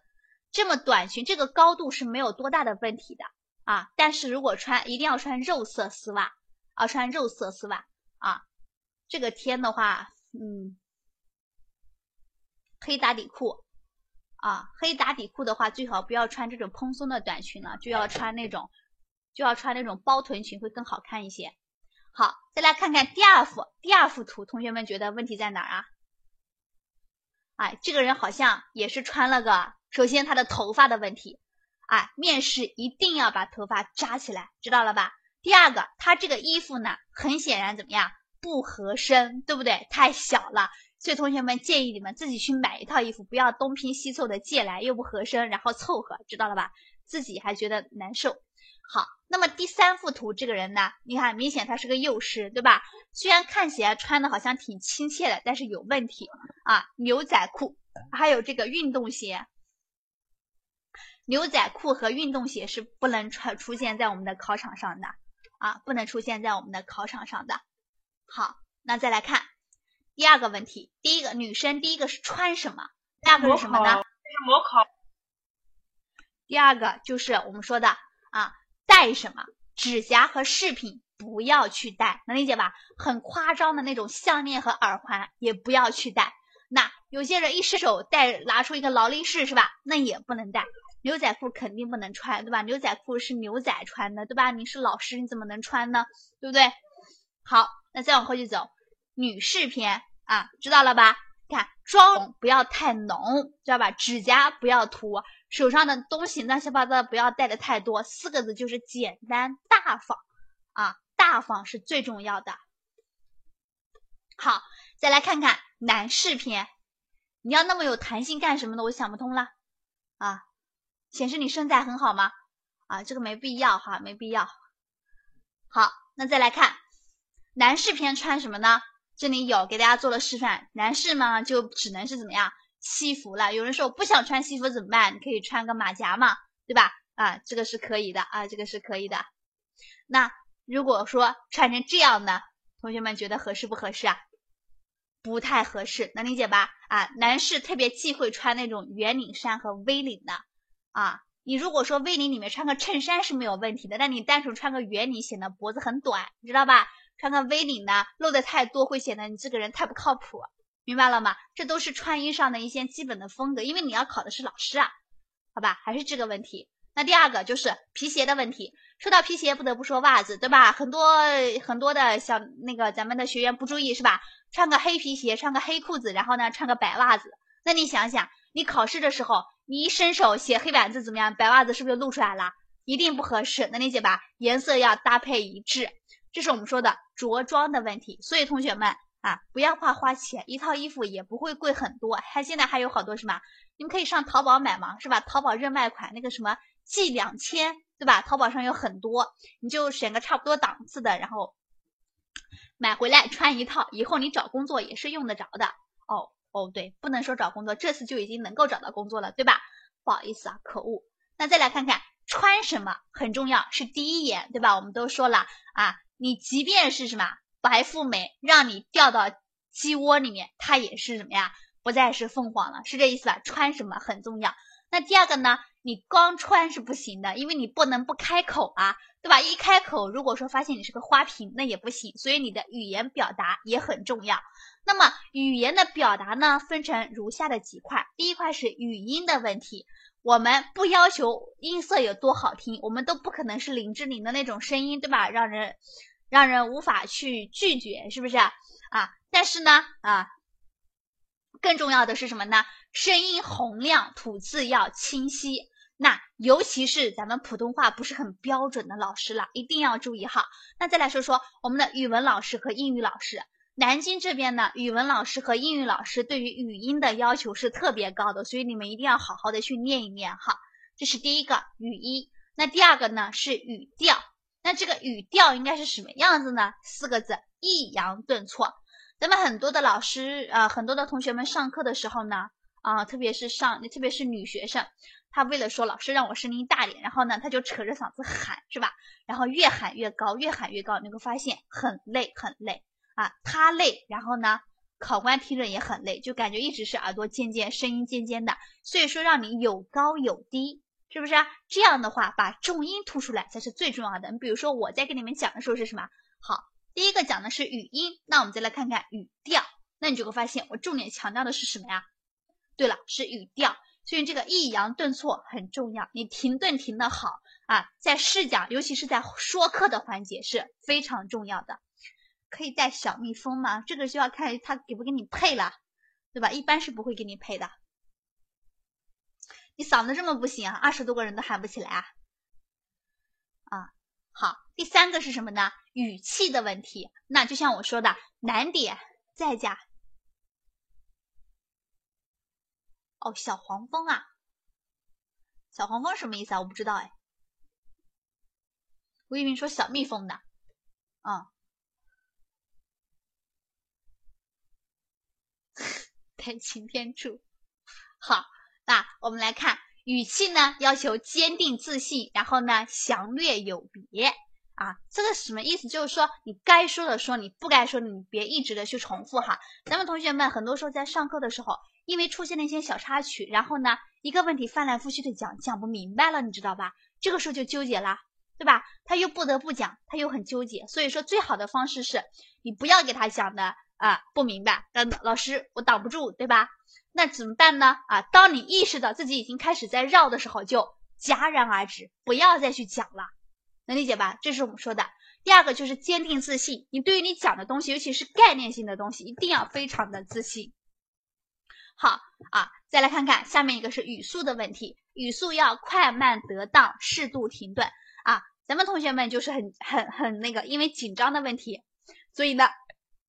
这么短裙，这个高度是没有多大的问题的啊。但是如果穿，一定要穿肉色丝袜啊，穿肉色丝袜啊。这个天的话，嗯，黑打底裤啊，黑打底裤的话，最好不要穿这种蓬松的短裙了，就要穿那种，就要穿那种包臀裙会更好看一些。好，再来看看第二幅，第二幅图，同学们觉得问题在哪儿啊？哎，这个人好像也是穿了个。首先，他的头发的问题，啊，面试一定要把头发扎起来，知道了吧？第二个，他这个衣服呢，很显然怎么样，不合身，对不对？太小了，所以同学们建议你们自己去买一套衣服，不要东拼西凑的借来，又不合身，然后凑合，知道了吧？自己还觉得难受。好，那么第三幅图，这个人呢，你看，明显他是个幼师，对吧？虽然看起来穿的好像挺亲切的，但是有问题啊，牛仔裤，还有这个运动鞋。牛仔裤和运动鞋是不能穿出现在我们的考场上的啊，不能出现在我们的考场上的。好，那再来看第二个问题，第一个女生第一个是穿什么？第二个是什么呢？是模考。第二个就是我们说的啊，戴什么？指甲和饰品不要去戴，能理解吧？很夸张的那种项链和耳环也不要去戴。那有些人一失手戴，拿出一个劳力士是吧？那也不能戴。牛仔裤肯定不能穿，对吧？牛仔裤是牛仔穿的，对吧？你是老师，你怎么能穿呢？对不对？好，那再往后去走，女士篇啊，知道了吧？看妆不要太浓，知道吧？指甲不要涂，手上的东西乱七八糟不要带的太多，四个字就是简单大方啊，大方是最重要的。好，再来看看男士篇，你要那么有弹性干什么呢？我想不通了啊。显示你身材很好吗？啊，这个没必要哈，没必要。好，那再来看男士篇穿什么呢？这里有给大家做了示范，男士嘛就只能是怎么样西服了。有人说我不想穿西服怎么办？你可以穿个马甲嘛，对吧？啊，这个是可以的啊，这个是可以的。那如果说穿成这样呢，同学们觉得合适不合适啊？不太合适，能理解吧？啊，男士特别忌讳穿那种圆领衫和 V 领的。啊，你如果说 V 领里面穿个衬衫是没有问题的，但你单纯穿个圆领显得脖子很短，你知道吧？穿个 V 领呢，露的太多会显得你这个人太不靠谱，明白了吗？这都是穿衣上的一些基本的风格，因为你要考的是老师啊，好吧？还是这个问题。那第二个就是皮鞋的问题，说到皮鞋，不得不说袜子，对吧？很多很多的小那个咱们的学员不注意是吧？穿个黑皮鞋，穿个黑裤子，然后呢穿个白袜子，那你想想，你考试的时候。你一伸手写黑板字怎么样？白袜子是不是就露出来了？一定不合适，能理解吧？颜色要搭配一致，这是我们说的着装的问题。所以同学们啊，不要怕花钱，一套衣服也不会贵很多。还现在还有好多什么？你们可以上淘宝买嘛，是吧？淘宝热卖款那个什么 G 两千，对吧？淘宝上有很多，你就选个差不多档次的，然后买回来穿一套，以后你找工作也是用得着的哦。哦，对，不能说找工作，这次就已经能够找到工作了，对吧？不好意思啊，可恶。那再来看看穿什么很重要，是第一眼，对吧？我们都说了啊，你即便是什么白富美，让你掉到鸡窝里面，它也是什么呀？不再是凤凰了，是这意思吧？穿什么很重要。那第二个呢？你光穿是不行的，因为你不能不开口啊，对吧？一开口，如果说发现你是个花瓶，那也不行。所以你的语言表达也很重要。那么语言的表达呢，分成如下的几块。第一块是语音的问题，我们不要求音色有多好听，我们都不可能是林志玲的那种声音，对吧？让人让人无法去拒绝，是不是啊？但是呢，啊，更重要的是什么呢？声音洪亮，吐字要清晰。那尤其是咱们普通话不是很标准的老师了，一定要注意哈。那再来说说我们的语文老师和英语老师。南京这边呢，语文老师和英语老师对于语音的要求是特别高的，所以你们一定要好好的去练一练哈。这是第一个语音。那第二个呢是语调。那这个语调应该是什么样子呢？四个字：抑扬顿挫。咱们很多的老师啊，很多的同学们上课的时候呢，啊，特别是上，特别是女学生。她为了说老师让我声音大点，然后呢，她就扯着嗓子喊，是吧？然后越喊越高，越喊越高，你会发现很累很累啊，她累，然后呢，考官听着也很累，就感觉一直是耳朵尖尖，声音尖尖的。所以说让你有高有低，是不是？这样的话把重音突出来才是最重要的。你比如说我在跟你们讲的时候是什么？好，第一个讲的是语音，那我们再来看看语调。那你就会发现我重点强调的是什么呀？对了，是语调。所以这个抑扬顿挫很重要，你停顿停的好啊，在试讲，尤其是在说课的环节是非常重要的。可以带小蜜蜂吗？这个就要看他给不给你配了，对吧？一般是不会给你配的。你嗓子这么不行啊，二十多个人都喊不起来啊。啊，好，第三个是什么呢？语气的问题。那就像我说的，难点再加。哦，小黄蜂啊，小黄蜂什么意思啊？我不知道哎，我以为说小蜜蜂的，嗯，带擎天柱。好，那我们来看语气呢，要求坚定自信，然后呢详略有别啊，这个什么意思？就是说你该说的说，你不该说的你别一直的去重复哈。咱们同学们很多时候在上课的时候。因为出现了一些小插曲，然后呢，一个问题翻来覆去的讲，讲不明白了，你知道吧？这个时候就纠结了，对吧？他又不得不讲，他又很纠结，所以说最好的方式是你不要给他讲的啊不明白，那老师我挡不住，对吧？那怎么办呢？啊，当你意识到自己已经开始在绕的时候，就戛然而止，不要再去讲了，能理解吧？这是我们说的。第二个就是坚定自信，你对于你讲的东西，尤其是概念性的东西，一定要非常的自信。好啊，再来看看下面一个是语速的问题，语速要快慢得当，适度停顿啊。咱们同学们就是很很很那个，因为紧张的问题，所以呢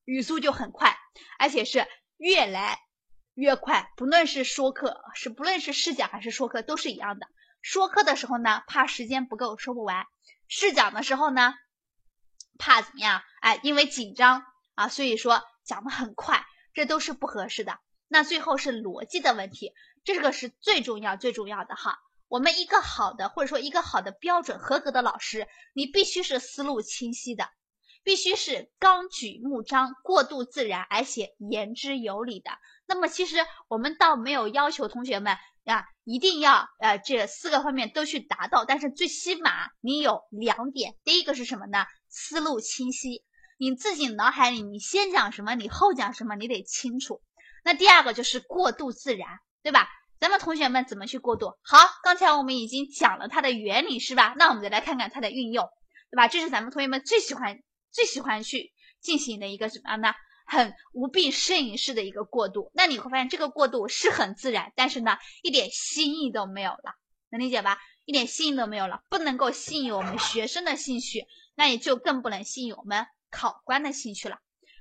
语速就很快，而且是越来越快。不论是说课，是不论是试讲还是说课都是一样的。说课的时候呢，怕时间不够说不完；试讲的时候呢，怕怎么样？哎，因为紧张啊，所以说讲的很快，这都是不合适的。那最后是逻辑的问题，这个是最重要最重要的哈。我们一个好的或者说一个好的标准合格的老师，你必须是思路清晰的，必须是纲举目张、过渡自然，而且言之有理的。那么其实我们倒没有要求同学们啊一定要呃这四个方面都去达到，但是最起码你有两点，第一个是什么呢？思路清晰，你自己脑海里你先讲什么，你后讲什么，你得清楚。那第二个就是过渡自然，对吧？咱们同学们怎么去过渡？好，刚才我们已经讲了它的原理，是吧？那我们再来看看它的运用，对吧？这是咱们同学们最喜欢、最喜欢去进行的一个什么呢？很无病呻吟式的一个过渡。那你会发现这个过渡是很自然，但是呢，一点新意都没有了，能理解吧？一点新意都没有了，不能够吸引我们学生的兴趣，那也就更不能吸引我们考官的兴趣了。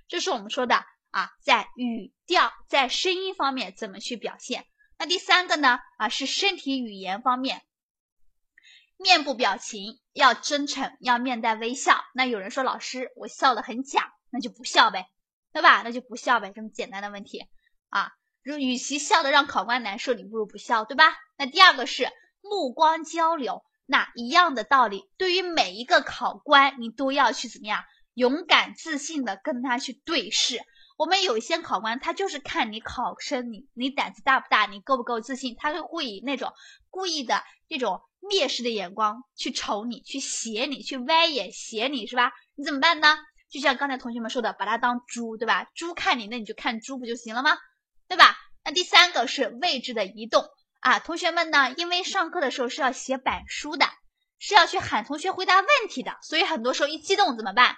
这是我们说的。啊，在语调、在声音方面怎么去表现？那第三个呢？啊，是身体语言方面，面部表情要真诚，要面带微笑。那有人说老师，我笑得很假，那就不笑呗，对吧？那就不笑呗，这么简单的问题啊。如与其笑的让考官难受，你不如不笑，对吧？那第二个是目光交流，那一样的道理，对于每一个考官，你都要去怎么样，勇敢自信的跟他去对视。我们有一些考官，他就是看你考生，你你胆子大不大，你够不够自信，他会会以那种故意的这种蔑视的眼光去瞅你，去斜你，去歪眼斜你，是吧？你怎么办呢？就像刚才同学们说的，把它当猪，对吧？猪看你，那你就看猪不就行了吗？对吧？那第三个是位置的移动啊，同学们呢，因为上课的时候是要写板书的，是要去喊同学回答问题的，所以很多时候一激动怎么办？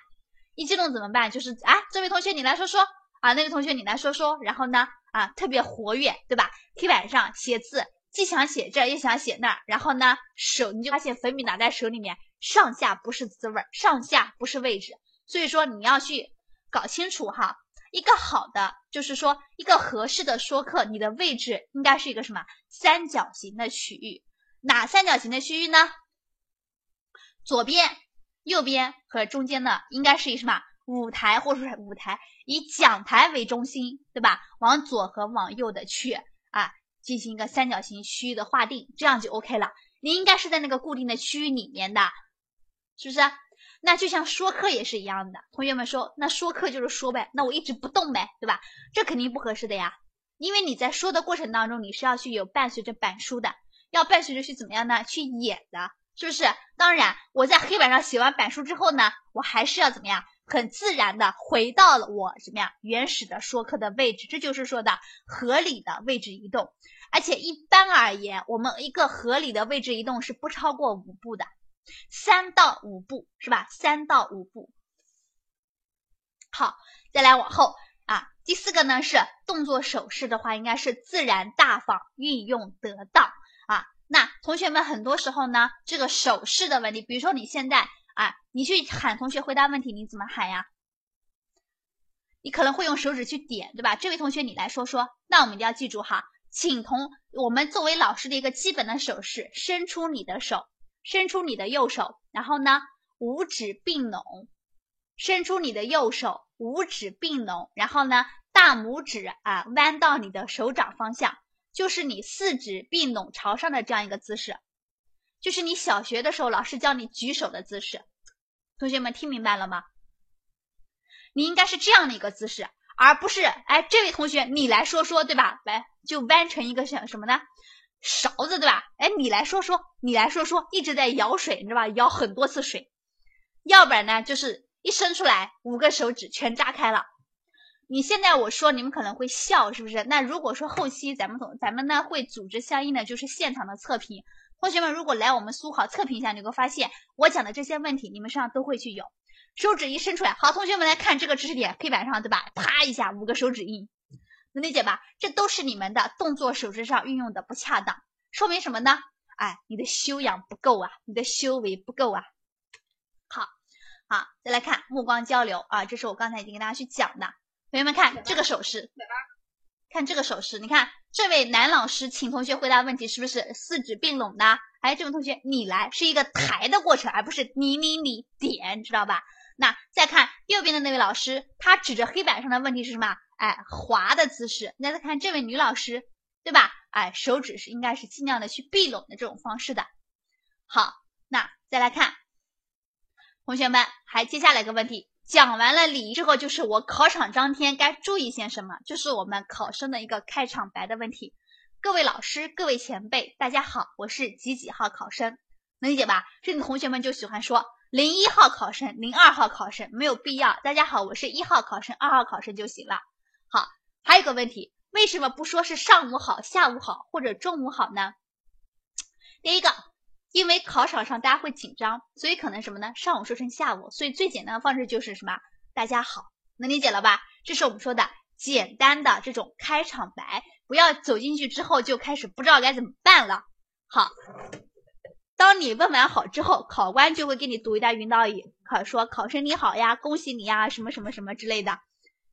一激动怎么办？就是啊，这位同学你来说说。啊，那位同学，你来说说，然后呢？啊，特别活跃，对吧？黑板上写字，既想写这，又想写那，然后呢，手你就发现粉笔拿在手里面，上下不是滋味儿，上下不是位置，所以说你要去搞清楚哈。一个好的，就是说一个合适的说课，你的位置应该是一个什么三角形的区域？哪三角形的区域呢？左边、右边和中间的应该是以什么？舞台或者是舞台，以讲台为中心，对吧？往左和往右的去，进行一个三角形区域的划定，这样就 OK 了。你应该是在那个固定的区域里面的，是不是？那就像说课也是一样的。同学们说，那说课就是说呗，那我一直不动呗，对吧？这肯定不合适的呀，因为你在说的过程当中，你是要去有伴随着板书的，要伴随着去怎么样呢？去演的，是不是？当然，我在黑板上写完板书之后呢，我还是要怎么样？很自然的回到了我什么呀？原始的说课的位置，这就是说的合理的位置移动。而且一般而言，我们一个合理的位置移动是不超过五步的，三到五步是吧？三到五步。好，再来往后啊，第四个呢是动作手势的话，应该是自然大方，运用得当啊。那同学们很多时候呢，这个手势的问题，比如说你现在。啊，你去喊同学回答问题，你怎么喊呀？你可能会用手指去点，对吧？这位同学，你来说说。那我们一定要记住哈，请同我们作为老师的一个基本的手势，伸出你的手，伸出你的右手，然后呢，五指并拢，伸出你的右手，五指并拢，然后呢，大拇指啊弯到你的手掌方向，就是你四指并拢朝上的这样一个姿势。就是你小学的时候老师教你举手的姿势，同学们听明白了吗？你应该是这样的一个姿势，而不是哎，这位同学你来说说，对吧？来，就弯成一个像什么呢？勺子，对吧？哎，你来说说，你来说说，一直在舀水，你知道吧？舀很多次水，要不然呢，就是一伸出来，五个手指全扎开了。你现在我说，你们可能会笑，是不是？那如果说后期咱们同咱们呢会组织相应的就是现场的测评。同学们，如果来我们苏考测评一下，你会发现我讲的这些问题，你们身上都会去有。手指一伸出来，好，同学们来看这个知识点，黑板上对吧？啪一下，五个手指印，能理解吧？这都是你们的动作手势上运用的不恰当，说明什么呢？哎，你的修养不够啊，你的修为不够啊。好，好，再来看目光交流啊，这是我刚才已经跟大家去讲的。同学们看这个手势。看这个手势，你看这位男老师请同学回答问题，是不是四指并拢的？哎，这位同学你来，是一个抬的过程，而不是你你你点，知道吧？那再看右边的那位老师，他指着黑板上的问题是什么？哎，滑的姿势。那再看这位女老师，对吧？哎，手指是应该是尽量的去闭拢的这种方式的。好，那再来看，同学们还接下来一个问题。讲完了礼仪之后，就是我考场当天该注意些什么，就是我们考生的一个开场白的问题。各位老师、各位前辈，大家好，我是几几号考生，能理解吧？这里同学们就喜欢说零一号考生、零二号考生，没有必要。大家好，我是一号考生、二号考生就行了。好，还有个问题，为什么不说是上午好、下午好或者中午好呢？第一个。因为考场上大家会紧张，所以可能什么呢？上午说成下午，所以最简单的方式就是什么？大家好，能理解了吧？这是我们说的简单的这种开场白，不要走进去之后就开始不知道该怎么办了。好，当你问完好之后，考官就会给你读一段引导语，考说考生你好呀，恭喜你呀，什么什么什么之类的，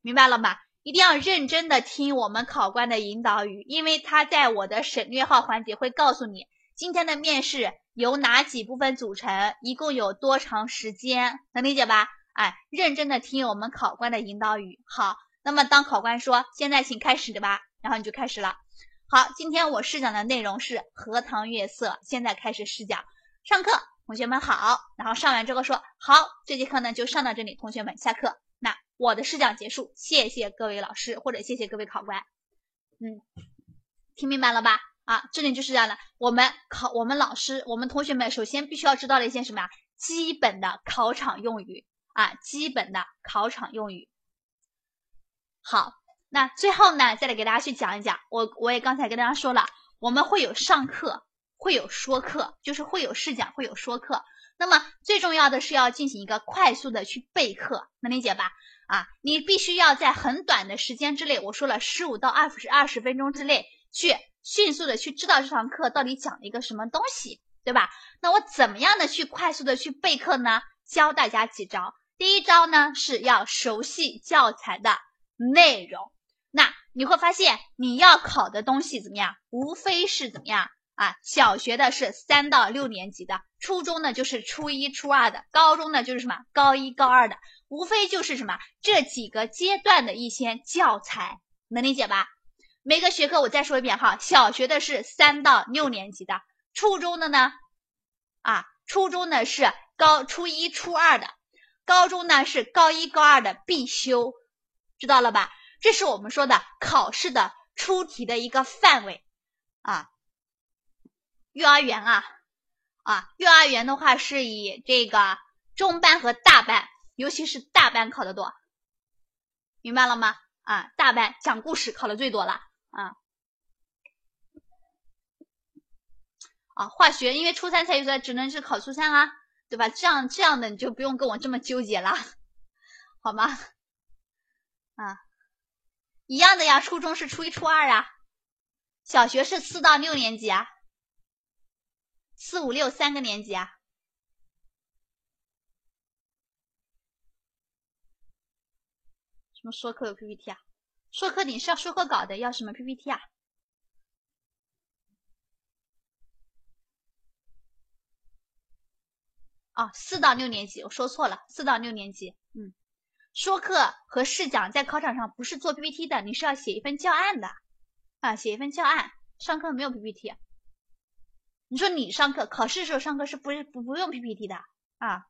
明白了吗？一定要认真的听我们考官的引导语，因为他在我的省略号环节会告诉你今天的面试。由哪几部分组成？一共有多长时间？能理解吧？哎，认真的听我们考官的引导语。好，那么当考官说“现在请开始”对吧？然后你就开始了。好，今天我试讲的内容是荷塘月色。现在开始试讲。上课，同学们好。然后上完之后说好，这节课呢就上到这里，同学们下课。那我的试讲结束，谢谢各位老师或者谢谢各位考官。嗯，听明白了吧？啊，这里就是这样的。我们考我们老师，我们同学们首先必须要知道的一些什么呀？基本的考场用语啊，基本的考场用语。好，那最后呢，再来给大家去讲一讲。我我也刚才跟大家说了，我们会有上课，会有说课，就是会有试讲，会有说课。那么最重要的是要进行一个快速的去备课，能理解吧？啊，你必须要在很短的时间之内，我说了十五到二十二十分钟之内去。迅速的去知道这堂课到底讲了一个什么东西，对吧？那我怎么样的去快速的去备课呢？教大家几招。第一招呢是要熟悉教材的内容。你会发现你要考的东西怎么样？无非是怎么样啊？小学的是三到六年级的，初中呢就是初一初二的，高中呢就是什么高一高二的，无非就是什么这几个阶段的一些教材，能理解吧？每个学科我再说一遍哈，小学的是三到六年级的，初中的呢，啊，初中的是高初一、初二的，高中呢是高一、高二的必修，知道了吧？这是我们说的考试的出题的一个范围啊。幼儿园啊，啊，幼儿园的话是以这个中班和大班，尤其是大班考的多，明白了吗？啊，大班讲故事考的最多了啊。啊，化学因为初三才有的，只能是考初三啦，对吧？这样这样的你就不用跟我这么纠结了，好吗？啊。一样的呀，初中是初一、初二啊，小学是四到六年级啊，四五六三个年级啊。什么说课有 PPT 啊？说课你是要说课稿的，要什么 PPT 啊？哦，四到六年级，我说错了，四到六年级，嗯。说课和试讲在考场上不是做 PPT 的，你是要写一份教案的啊，写一份教案。上课没有 PPT，你说你上课考试的时候上课是不不不用 PPT 的啊？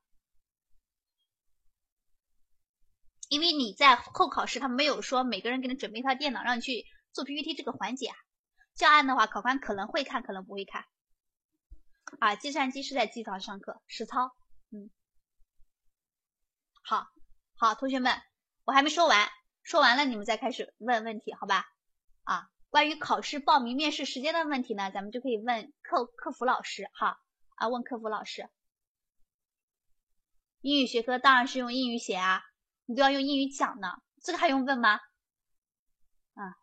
因为你在后考试他没有说每个人给你准备一套电脑让你去做 PPT 这个环节啊。教案的话，考官可能会看，可能不会看啊。计算机是在机房上课实操，嗯，好。好，同学们，我还没说完，说完了你们再开始问问题，好吧？啊，关于考试报名面试时间的问题呢，咱们就可以问客客服老师，哈，啊，问客服老师。英语学科当然是用英语写啊，你都要用英语讲呢，这个还用问吗？啊，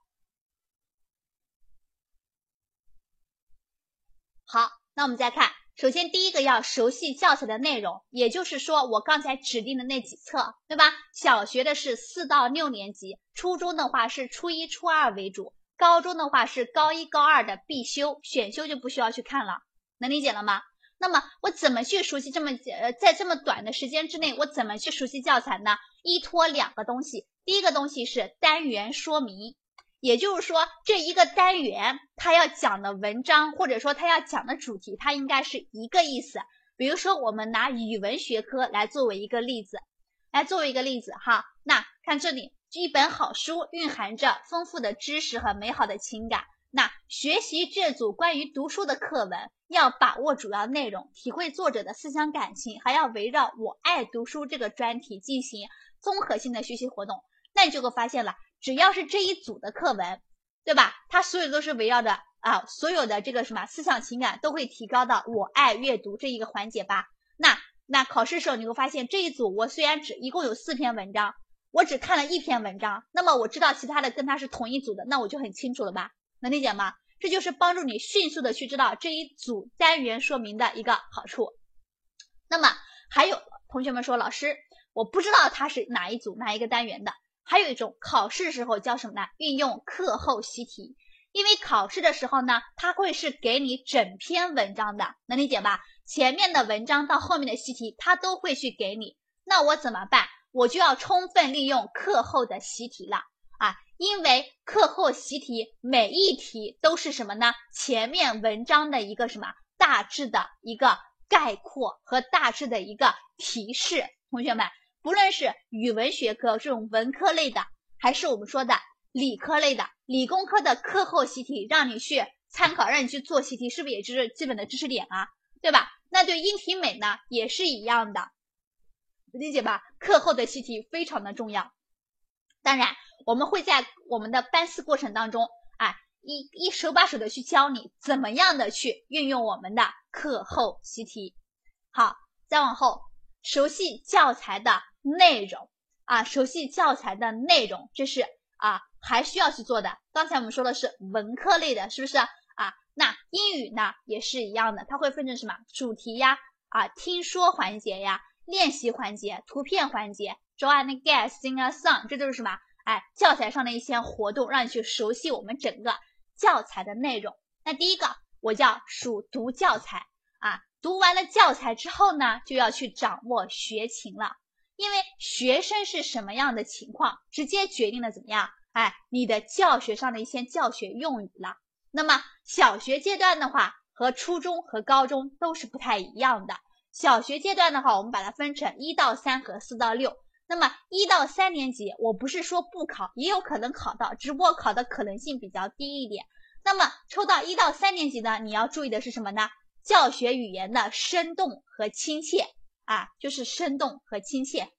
好，那我们再看。首先，第一个要熟悉教材的内容，也就是说，我刚才指定的那几册，对吧？小学的是四到六年级，初中的话是初一、初二为主，高中的话是高一、高二的必修，选修就不需要去看了，能理解了吗？那么我怎么去熟悉这么呃，在这么短的时间之内，我怎么去熟悉教材呢？依托两个东西，第一个东西是单元说明。也就是说，这一个单元它要讲的文章，或者说它要讲的主题，它应该是一个意思。比如说，我们拿语文学科来作为一个例子，来作为一个例子哈。那看这里，一本好书蕴含着丰富的知识和美好的情感。那学习这组关于读书的课文，要把握主要内容，体会作者的思想感情，还要围绕“我爱读书”这个专题进行综合性的学习活动。那你就会发现了。只要是这一组的课文，对吧？它所有都是围绕着啊，所有的这个什么思想情感都会提高到我爱阅读这一个环节吧。那那考试时候你会发现这一组我虽然只一共有四篇文章，我只看了一篇文章，那么我知道其他的跟它是同一组的，那我就很清楚了吧？能理解吗？这就是帮助你迅速的去知道这一组单元说明的一个好处。那么还有同学们说，老师我不知道它是哪一组哪一个单元的。还有一种考试时候叫什么呢？运用课后习题，因为考试的时候呢，它会是给你整篇文章的，能理解吧？前面的文章到后面的习题，它都会去给你。那我怎么办？我就要充分利用课后的习题了啊！因为课后习题每一题都是什么呢？前面文章的一个什么大致的一个概括和大致的一个提示，同学们。不论是语文学科这种文科类的，还是我们说的理科类的、理工科的课后习题，让你去参考，让你去做习题，是不是也就是基本的知识点啊？对吧？那对音体美呢，也是一样的，理解吧？课后的习题非常的重要。当然，我们会在我们的班思过程当中，哎，一一手把手的去教你怎么样的去运用我们的课后习题。好，再往后，熟悉教材的。内容啊，熟悉教材的内容，这是啊还需要去做的。刚才我们说的是文科类的，是不是啊？那英语呢也是一样的，它会分成什么主题呀、啊听说环节呀、练习环节、图片环节、draw and guess、sing a song，这就是什么？哎，教材上的一些活动，让你去熟悉我们整个教材的内容。那第一个我叫数读教材，读完了教材之后呢，就要去掌握学情了。因为学生是什么样的情况，直接决定了怎么样？哎，你的教学上的一些教学用语了。那么小学阶段的话，和初中和高中都是不太一样的。小学阶段的话，我们把它分成一到三和四到六。那么一到三年级，我不是说不考，也有可能考到，只不过考的可能性比较低一点。那么抽到一到三年级呢，你要注意的是什么呢？教学语言的生动和亲切啊，就是生动和亲切。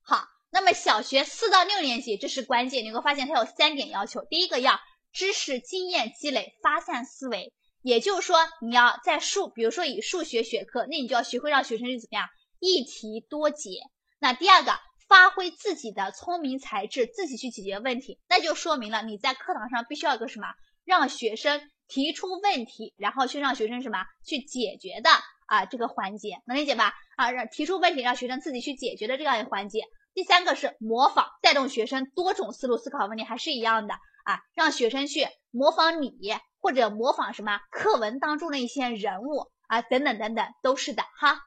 好，那么小学四到六年级，这是关键，你会发现它有三点要求。第一个要知识经验积累，发散思维，也就是说你要在数，比如说以数学学科，那你就要学会让学生去怎么样一题多解。那第二个，发挥自己的聪明才智，自己去解决问题，那就说明了你在课堂上必须要个什么，让学生。提出问题，然后去让学生什么去解决的啊这个环节能理解吧？啊，让提出问题让学生自己去解决的这样一个环节。第三个是模仿，带动学生多种思路思考问题，还是一样的啊，让学生去模仿你或者模仿什么课文当中的一些人物啊等等等等都是的哈。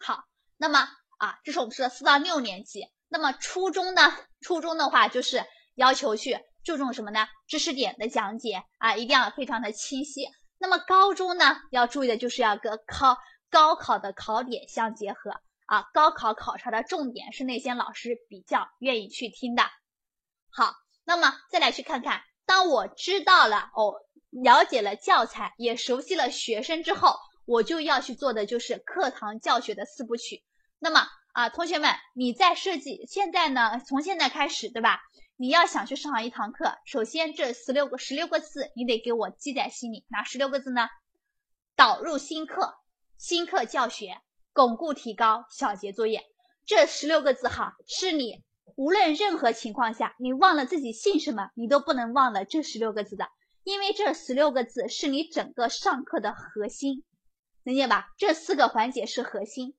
好，那么啊，这是我们说的四到六年级。那么初中呢？初中的话就是要求去。注重什么呢？知识点的讲解啊，一定要非常的清晰。那么高中呢，要注意的就是要跟考高考的考点相结合啊。高考考察的重点是那些老师比较愿意去听的。好，那么再来去看看，当我知道了哦，了解了教材，也熟悉了学生之后，我就要去做的就是课堂教学的四部曲。那么啊，同学们，你在设计现在呢？从现在开始，对吧？你要想去上一堂课，首先这十六个十六个字你得给我记在心里。哪十六个字呢？导入新课、新课教学、巩固提高、小节作业。这十六个字哈，是你无论任何情况下，你忘了自己姓什么，你都不能忘了这十六个字的，因为这十六个字是你整个上课的核心，能理解吧？这四个环节是核心。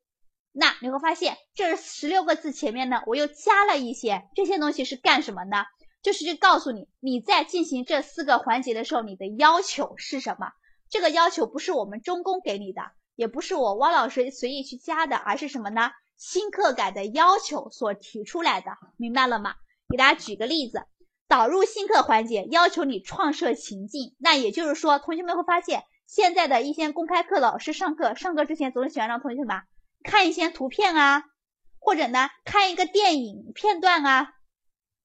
那你会发现，这十六个字前面呢，我又加了一些这些东西是干什么呢？就是去告诉你，你在进行这四个环节的时候，你的要求是什么？这个要求不是我们中公给你的，也不是我汪老师随意去加的，而是什么呢？新课改的要求所提出来的，明白了吗？给大家举个例子，导入新课环节要求你创设情境，那也就是说，同学们会发现，现在的一些公开课老师上课上课之前总是喜欢让同学们。看一些图片啊，或者呢看一个电影片段啊，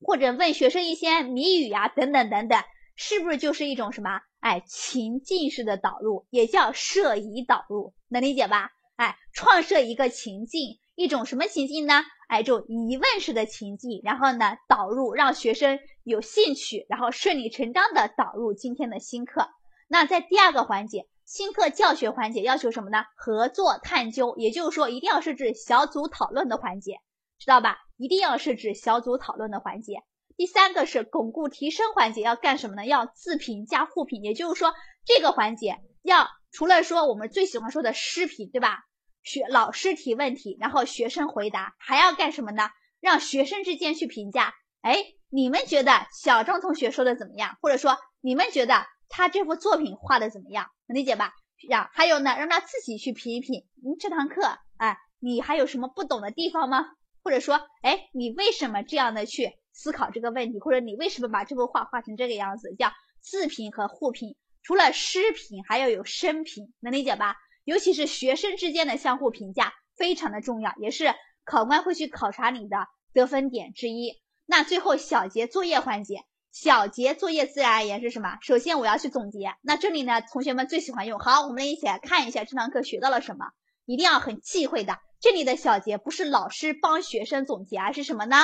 或者问学生一些谜语呀，等等等等，是不是就是一种什么？哎，情境式的导入，也叫设疑导入，能理解吧？哎，创设一个情境，一种什么情境呢？哎，这种疑问式的情境，然后呢导入，让学生有兴趣，然后顺理成章的导入今天的新课。那在第二个环节。新课教学环节要求什么呢？合作探究，也就是说一定要设置小组讨论的环节，知道吧？一定要设置小组讨论的环节。第三个是巩固提升环节，要干什么呢？要自评加互评，也就是说这个环节要除了说我们最喜欢说的师评，对吧？学老师提问题，然后学生回答，还要干什么呢？让学生之间去评价，哎，你们觉得小张同学说的怎么样？或者说你们觉得？他这幅作品画的怎么样？能理解吧？让还有呢，让他自己去品一品。你这堂课，哎，你还有什么不懂的地方吗？或者说，哎，你为什么这样的去思考这个问题？或者你为什么把这幅画画成这个样子？叫自评和互评。除了师评，还要有生评，能理解吧？尤其是学生之间的相互评价非常的重要，也是考官会去考察你的得分点之一。那最后小节作业环节。小节作业自然而言是什么？首先我要去总结。那这里呢，同学们最喜欢用。好，我们一起来看一下这堂课学到了什么。一定要很忌讳的，这里的小节不是老师帮学生总结，而是什么呢？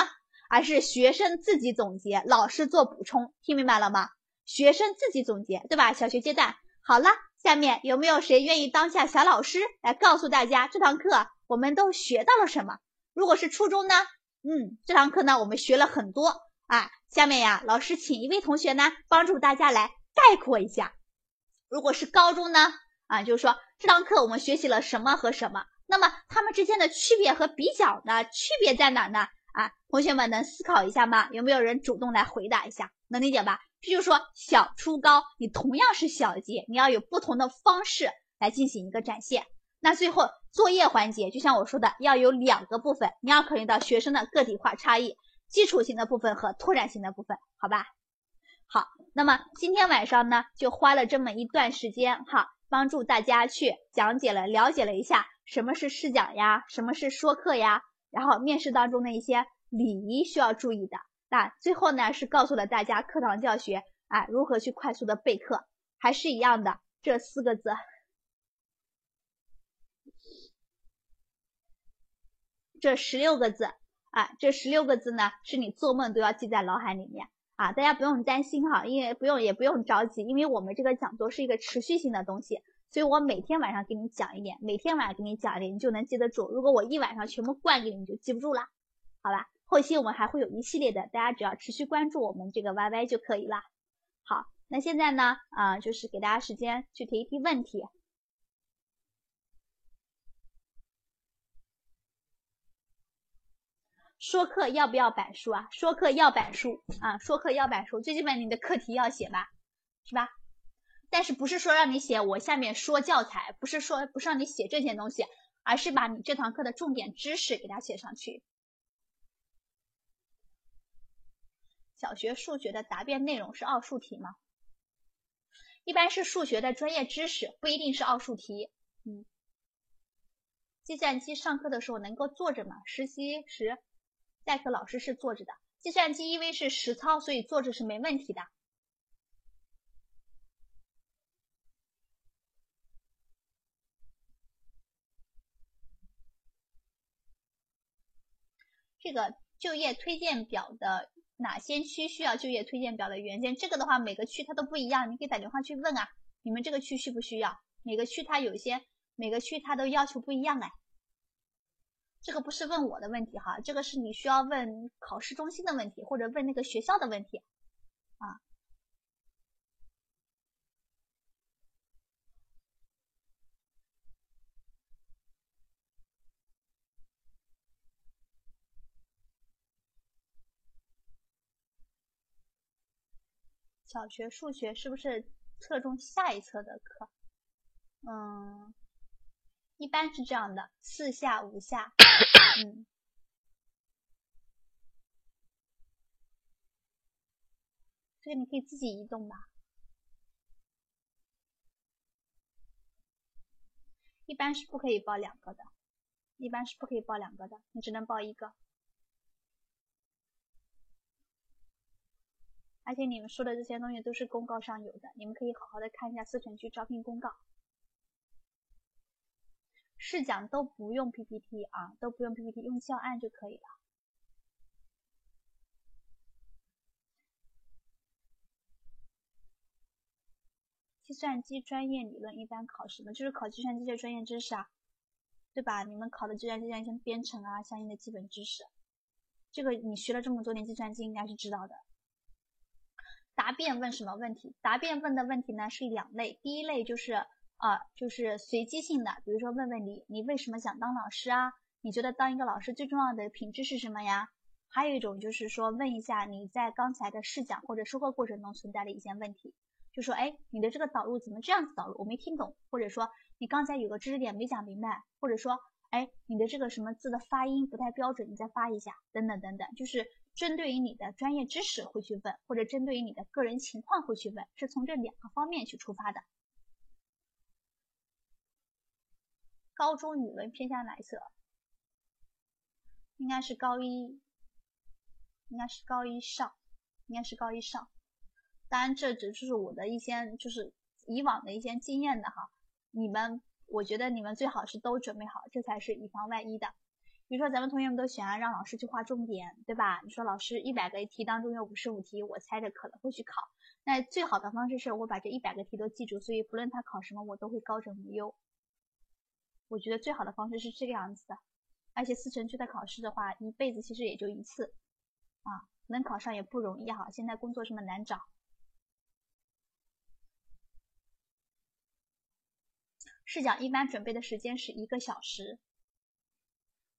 而是学生自己总结，老师做补充。听明白了吗？学生自己总结，对吧？小学阶段。好了，下面有没有谁愿意当下小老师来告诉大家这堂课我们都学到了什么？如果是初中呢？嗯，这堂课呢我们学了很多。啊，下面呀，老师请一位同学呢，帮助大家来概括一下。如果是高中呢，啊，就是说这堂课我们学习了什么和什么，那么它们之间的区别和比较呢，区别在哪呢？啊，同学们能思考一下吗？有没有人主动来回答一下？能理解吧？这就是说小初高，你同样是小节，你要有不同的方式来进行一个展现。那最后作业环节，就像我说的，要有两个部分，你要考虑到学生的个体化差异。基础型的部分和拓展型的部分，好吧？好，那么今天晚上呢，就花了这么一段时间哈，帮助大家去讲解了、了解了一下什么是试讲呀，什么是说课呀，然后面试当中的一些礼仪需要注意的。那最后呢，是告诉了大家课堂教学啊，如何去快速的备课，还是一样的这四个字，这十六个字啊，这十六个字呢，是你做梦都要记在脑海里面。啊，大家不用担心哈，因为不用也不用着急，因为我们这个讲座是一个持续性的东西，所以我每天晚上给你讲一点，每天晚上给你讲一点，你就能记得住。如果我一晚上全部灌给你，你就记不住了，好吧？后期我们还会有一系列的，大家只要持续关注我们这个 YY 就可以了。好，那现在呢，啊，就是给大家时间去提一提问题。说课要不要板书啊？说课要板书啊！说课要板书，最基本你的课题要写吧，是吧？但是不是说让你写我下面说教材，不是说不是让你写这些东西，而是把你这堂课的重点知识给它写上去。小学数学的答辩内容是奥数题吗？一般是数学的专业知识，不一定是奥数题。嗯，计算机上课的时候能够坐着吗？实习时。代课老师是坐着的，计算机因为是实操，所以坐着是没问题的。这个就业推荐表的哪些区需要就业推荐表的原件？这个的话，每个区它都不一样，你可以打电话去问啊。你们这个区需不需要？每个区它有些，每个区它都要求不一样哎。这个不是问我的问题哈，这个是你需要问考试中心的问题，或者问那个学校的问题啊。小学数学是不是侧重下一册的课？嗯。一般是这样的，四下五下，嗯，这个你可以自己移动吧。一般是不可以报两个的，一般是不可以报两个的，你只能报一个。而且你们说的这些东西都是公告上有的，你们可以好好的看一下思城区招聘公告。试讲都不用 PPT 啊，都不用 PPT，用教案就可以了。计算机专业理论一般考什么？就是考计算机的专业知识啊，对吧？你们考的计算机像像编程啊，相应的基本知识，这个你学了这么多年计算机，应该是知道的。答辩问什么问题？答辩问的问题呢是两类，第一类就是。啊，就是随机性的，比如说问问你，你为什么想当老师啊？你觉得当一个老师最重要的品质是什么呀？还有一种就是说问一下你在刚才的试讲或者授课过程中存在的一些问题，就说哎，你的这个导入怎么这样子导入？我没听懂，或者说你刚才有个知识点没讲明白，或者说哎，你的这个什么字的发音不太标准，你再发一下，等等等等，就是针对于你的专业知识会去问，或者针对于你的个人情况会去问，是从这两个方面去出发的。高中语文偏向哪一侧？应该是高一，应该是高一上，应该是高一上。当然，这只是我的一些就是以往的一些经验的哈。你们，我觉得你们最好是都准备好，这才是以防万一的。比如说，咱们同学们都喜欢让老师去划重点，对吧？你说老师一百个题当中有五十五题，我猜着可能会去考。那最好的方式是我把这一百个题都记住，所以不论他考什么，我都会高枕无忧。我觉得最好的方式是这个样子的，而且四城区的考试的话，一辈子其实也就一次，啊，能考上也不容易哈。现在工作这么难找，试讲一般准备的时间是一个小时。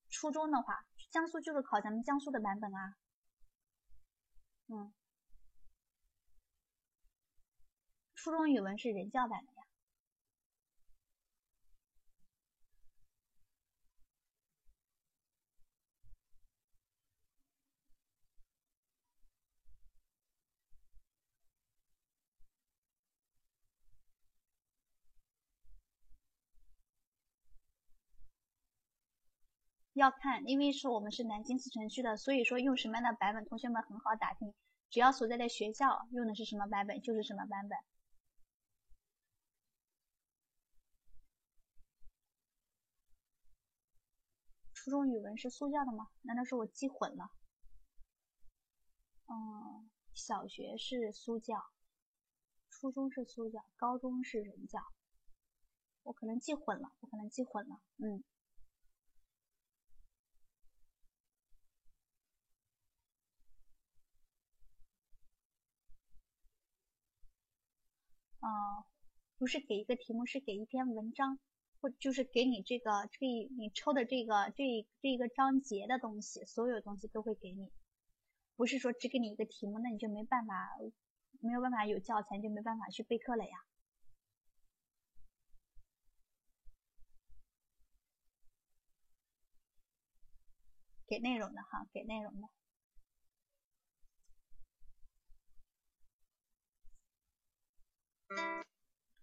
初中的话，江苏就是考咱们江苏的版本啊，嗯，初中语文是人教版的呀。要看，因为是我们是南京四城区的，所以说用什么样的版本，同学们很好打听。只要所在的学校用的是什么版本，就是什么版本。初中语文是苏教的吗？难道是我记混了？嗯，小学是苏教，初中是苏教，高中是人教。我可能记混了，我可能记混了。嗯。啊，不是给一个题目，是给一篇文章，或就是给你这个这你抽的这个这这一个章节的东西，所有东西都会给你，不是说只给你一个题目，那你就没办法，没有办法有教材，就没办法去备课了呀。给内容的哈，给内容的。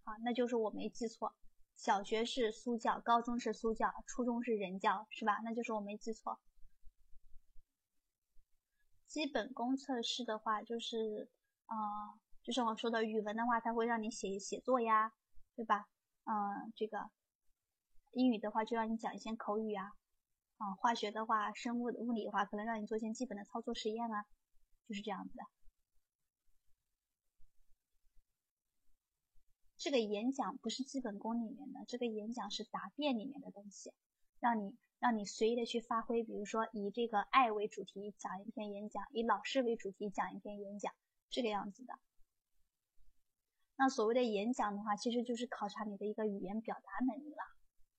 好，那就是我没记错，小学是苏教，高中是苏教，初中是人教，是吧？那就是我没记错。基本功测试的话，就是啊，就是我说的语文的话，它会让你写写作呀，对吧？嗯，这个英语的话，就让你讲一些口语啊。啊，化学的话，生物物理的话，可能让你做一些基本的操作实验啊，就是这样子的。这个演讲不是基本功里面的，这个演讲是答辩里面的东西，让你让你随意的去发挥。比如说以这个爱为主题讲一篇演讲，以老师为主题讲一篇演讲，这个样子的。那所谓的演讲的话，其实就是考察你的一个语言表达能力了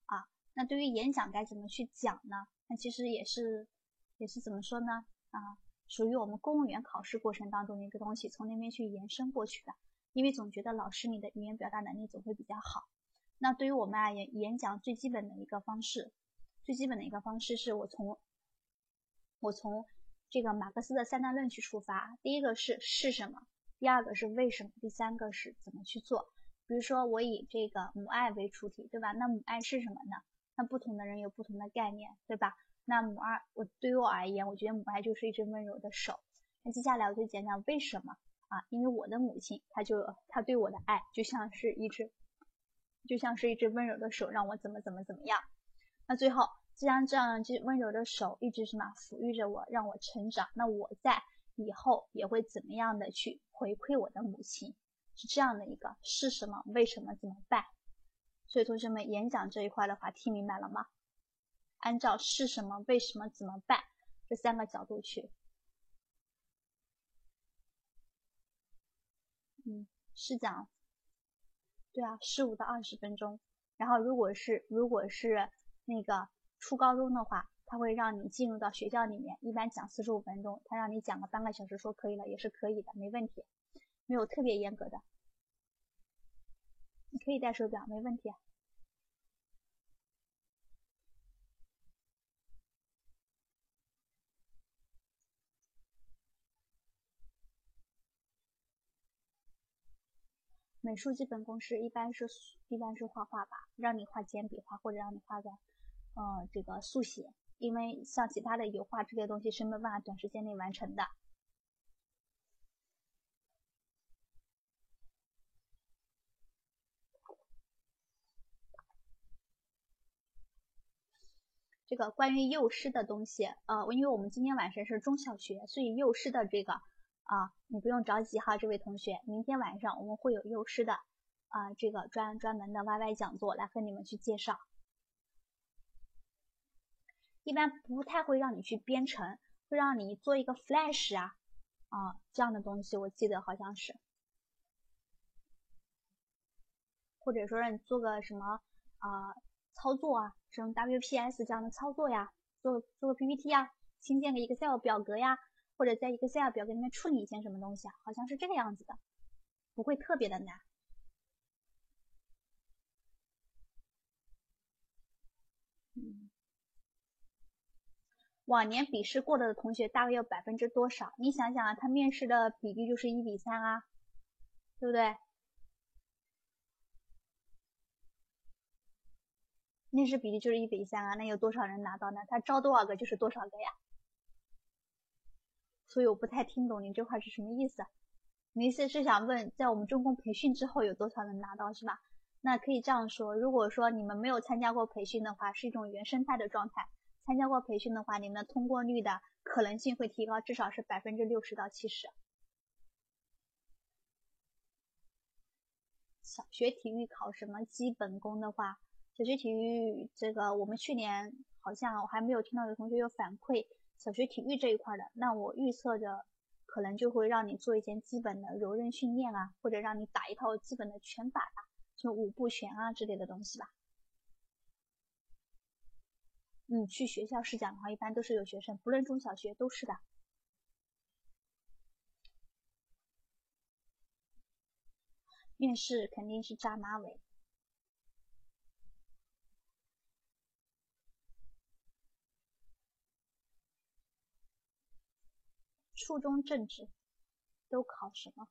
啊。那对于演讲该怎么去讲呢？那其实也是也是怎么说呢？啊，属于我们公务员考试过程当中的一个东西，从那边去延伸过去的。因为总觉得老师你的语言表达能力总会比较好。那对于我们而言，演讲最基本的一个方式，最基本的一个方式是我从我从这个马克思的三大论去出发。第一个是是什么，第二个是为什么，第三个是怎么去做。比如说我以这个母爱为主体，对吧？那母爱是什么呢？那不同的人有不同的概念，对吧？那母爱，我对于我而言，我觉得母爱就是一只温柔的手。那接下来我就讲讲为什么。啊，因为我的母亲，她就她对我的爱就像是一只，就像是一只温柔的手，让我怎么怎么怎么样。那最后，既然这样，这温柔的手一直什么抚育着我，让我成长，那我在以后也会怎么样的去回馈我的母亲？是这样的一个是什么？为什么？怎么办？所以同学们，演讲这一块的话，听明白了吗？按照是什么、为什么、怎么办这三个角度去。嗯，是讲，对啊，十五到二十分钟。然后如果是如果是那个初高中的话，他会让你进入到学校里面，一般讲四十五分钟，他让你讲个半个小时，说可以了也是可以的，没问题，没有特别严格的，你可以戴手表，没问题。美术基本功是一般是一般是画画吧，让你画简笔画或者让你画个，呃，这个速写，因为像其他的油画这些东西是没办法短时间内完成的。这个关于幼师的东西，呃，因为我们今天晚上是中小学，所以幼师的这个。啊，你不用着急哈，这位同学，明天晚上我们会有幼师的啊，这个专专门的 YY 讲座来和你们去介绍。一般不太会让你去编程，会让你做一个 Flash 啊啊这样的东西，我记得好像是，或者说让你做个什么啊操作啊，什么 WPS 这样的操作呀，做做个 PPT 呀，新建个 Excel 表格呀。或者在 Excel 表格里面处理一些什么东西啊？好像是这个样子的，不会特别的难。往年笔试过了的同学大概有百分之多少？你想想啊，他面试的比例就是一比三啊，对不对？面试比例就是一比三啊，那有多少人拿到呢？他招多少个就是多少个呀。所以我不太听懂你这块是什么意思。你意思是想问，在我们中公培训之后有多少人拿到是吧？那可以这样说，如果说你们没有参加过培训的话，是一种原生态的状态；参加过培训的话，你们的通过率的可能性会提高，至少是百分之六十到七十。小学体育考什么基本功的话，小学体育这个我们去年好像我还没有听到有同学有反馈小学体育这一块的，那我预测着可能就会让你做一些基本的柔韧训练啊，或者让你打一套基本的拳法吧，就五步拳啊之类的东西吧。嗯，去学校试讲的话，一般都是有学生，不论中小学都是的。面试肯定是扎马尾。初中政治都考什么？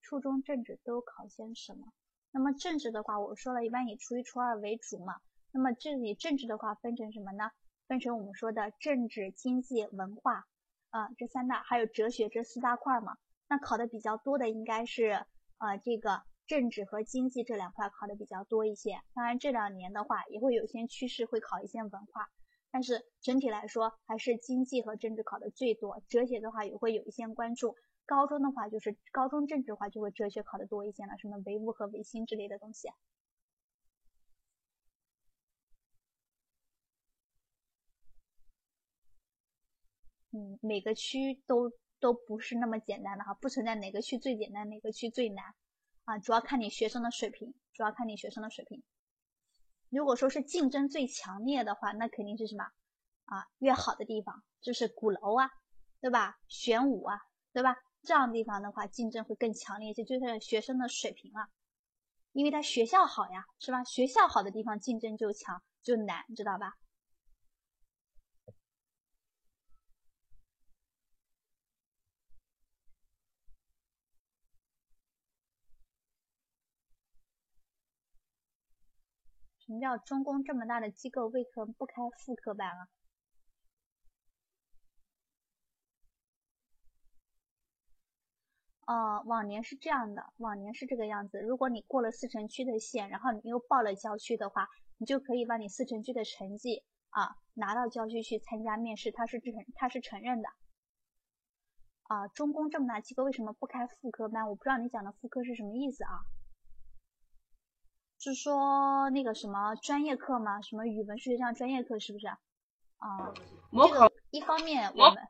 初中政治都考些什么？那么政治的话，我说了一般以初一、初二为主嘛。那么这里政治的话分成什么呢？分成我们说的政治、经济、文化啊这三大，还有哲学这四大块嘛。那考的比较多的应该是呃这个政治和经济这两块考的比较多一些。当然这两年的话也会有些趋势会考一些文化，但是整体来说还是经济和政治考的最多。哲学的话也会有一些关注。高中的话就是高中政治的话就会哲学考的多一些了，什么唯物和唯心之类的东西。嗯，每个区都。都不是那么简单的哈，不存在哪个区最简单，哪个区最难啊，主要看你学生的水平，主要看你学生的水平。如果说是竞争最强烈的话，那肯定是什么啊？越好的地方就是鼓楼啊，对吧？玄武啊，对吧？这样地方的话，竞争会更强烈一些，就是学生的水平啊，因为他学校好呀，是吧？学校好的地方竞争就强，就难，知道吧？什么叫中公这么大的机构为何不开副科班啊？哦，往年是这样的，往年是这个样子。如果你过了四城区的线，然后你又报了郊区的话，你就可以把你四城区的成绩啊拿到郊区去参加面试，他是承他是承认的。啊，中公这么大机构为什么不开副科班？我不知道你讲的副科是什么意思啊？是说那个什么专业课吗？什么语文、数学这样专业课是不是？啊，这个一方面我们，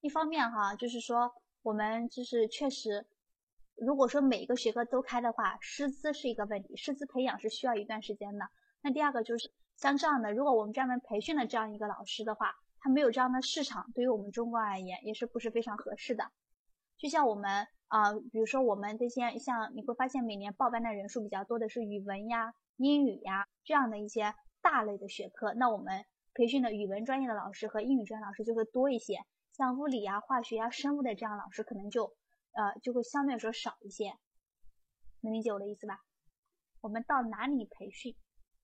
一方面哈，就是说我们就是确实，如果说每一个学科都开的话，师资是一个问题，师资培养是需要一段时间的。那第二个就是像这样的，如果我们专门培训的这样一个老师的话，他没有这样的市场，对于我们中国而言也是不是非常合适的。就像我们。啊，比如说我们这些像你会发现每年报班的人数比较多的是语文呀、英语呀这样的一些大类的学科，那我们培训的语文专业的老师和英语专业老师就会多一些，像物理呀、化学呀、生物的这样老师可能就呃就会相对来说少一些，能理解我的意思吧？我们到哪里培训？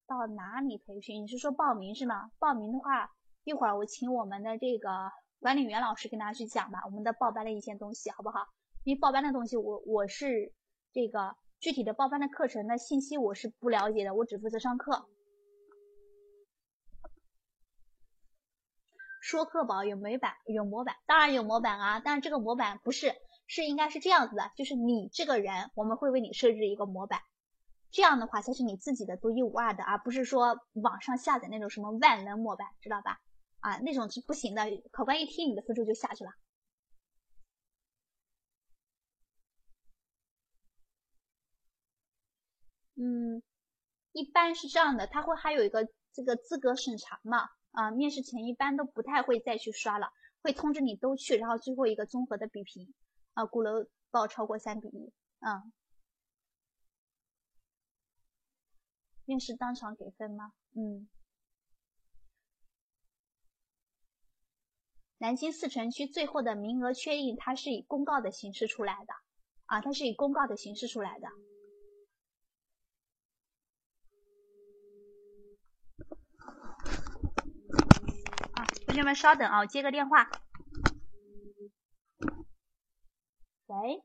到哪里培训？你是说报名是吗？报名的话，一会儿我请我们的这个管理员老师跟大家去讲吧，我们的报班的一些东西，好不好？因为报班的东西，我我是这个具体的报班的课程的信息我是不了解的，我只负责上课。说课宝有美版有模板，当然有模板啊，但是这个模板不是是应该是这样子的，就是你这个人我们会为你设置一个模板，这样的话才是你自己的独一无二的，而不是说网上下载那种什么万能模板，知道吧？啊，那种是不行的，考官一听你的分数就下去了。嗯，一般是这样的，他会还有一个这个资格审查嘛，啊，面试前一般都不太会再去刷了，会通知你都去，然后最后一个综合的比评，啊，鼓楼报超过三比一，嗯，面试当场给分吗？嗯，南京四城区最后的名额确定，它是以公告的形式出来的，啊，它是以公告的形式出来的。同学们稍等啊，我接个电话。喂，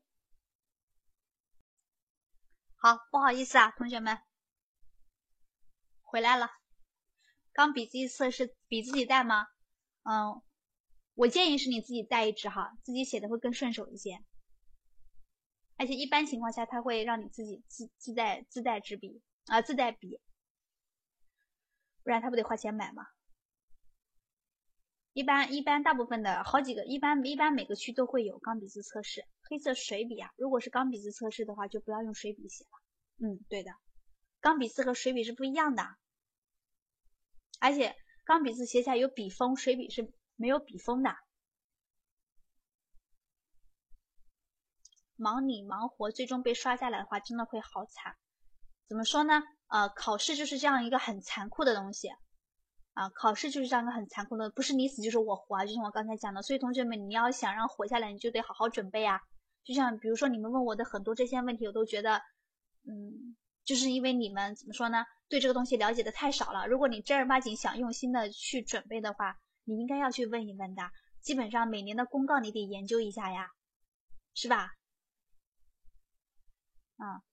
好，不好意思啊，同学们，回来了。刚笔记测试笔自己带吗？嗯，我建议是你自己带一支哈，自己写的会更顺手一些。而且一般情况下，他会让你自己自自带自带纸笔啊，自带笔，不然他不得花钱买吗？一般一般大部分的好几个，一般一般每个区都会有钢笔字测试，黑色水笔啊。如果是钢笔字测试的话，就不要用水笔写了。嗯，对的，钢笔字和水笔是不一样的，而且钢笔字写起来有笔锋，水笔是没有笔锋的。忙里忙活，最终被刷下来的话，真的会好惨。怎么说呢？呃，考试就是这样一个很残酷的东西。啊，考试就是这样一个很残酷的，不是你死就是我活啊！就像我刚才讲的，所以同学们，你要想让活下来，你就得好好准备啊。就像比如说你们问我的很多这些问题，我都觉得，嗯，就是因为你们怎么说呢？对这个东西了解的太少了。如果你正儿八经想用心的去准备的话，你应该要去问一问的。基本上每年的公告你得研究一下呀，是吧？啊。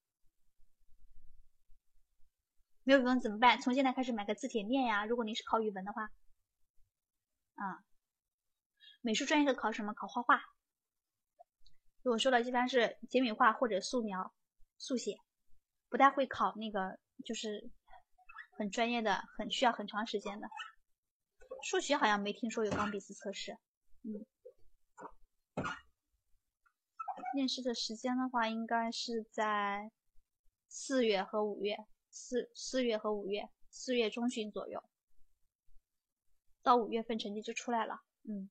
没有语文怎么办？从现在开始买个字帖练呀。如果您是考语文的话，啊，美术专业的考什么？考画画。我说的一般是简笔画或者素描、速写，不太会考那个就是很专业的、很需要很长时间的。数学好像没听说有钢笔字测试。嗯，面试的时间的话，应该是在四月和五月。四四月和五月，四月中旬左右，到五月份成绩就出来了。嗯，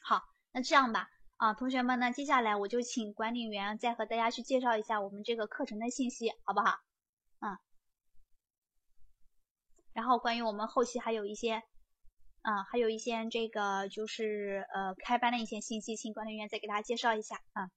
好，那这样吧，啊，同学们呢，接下来我就请管理员再和大家去介绍一下我们这个课程的信息，好不好？嗯，然后关于我们后期还有一些，啊，还有一些这个就是呃开班的一些信息，请管理员再给大家介绍一下啊。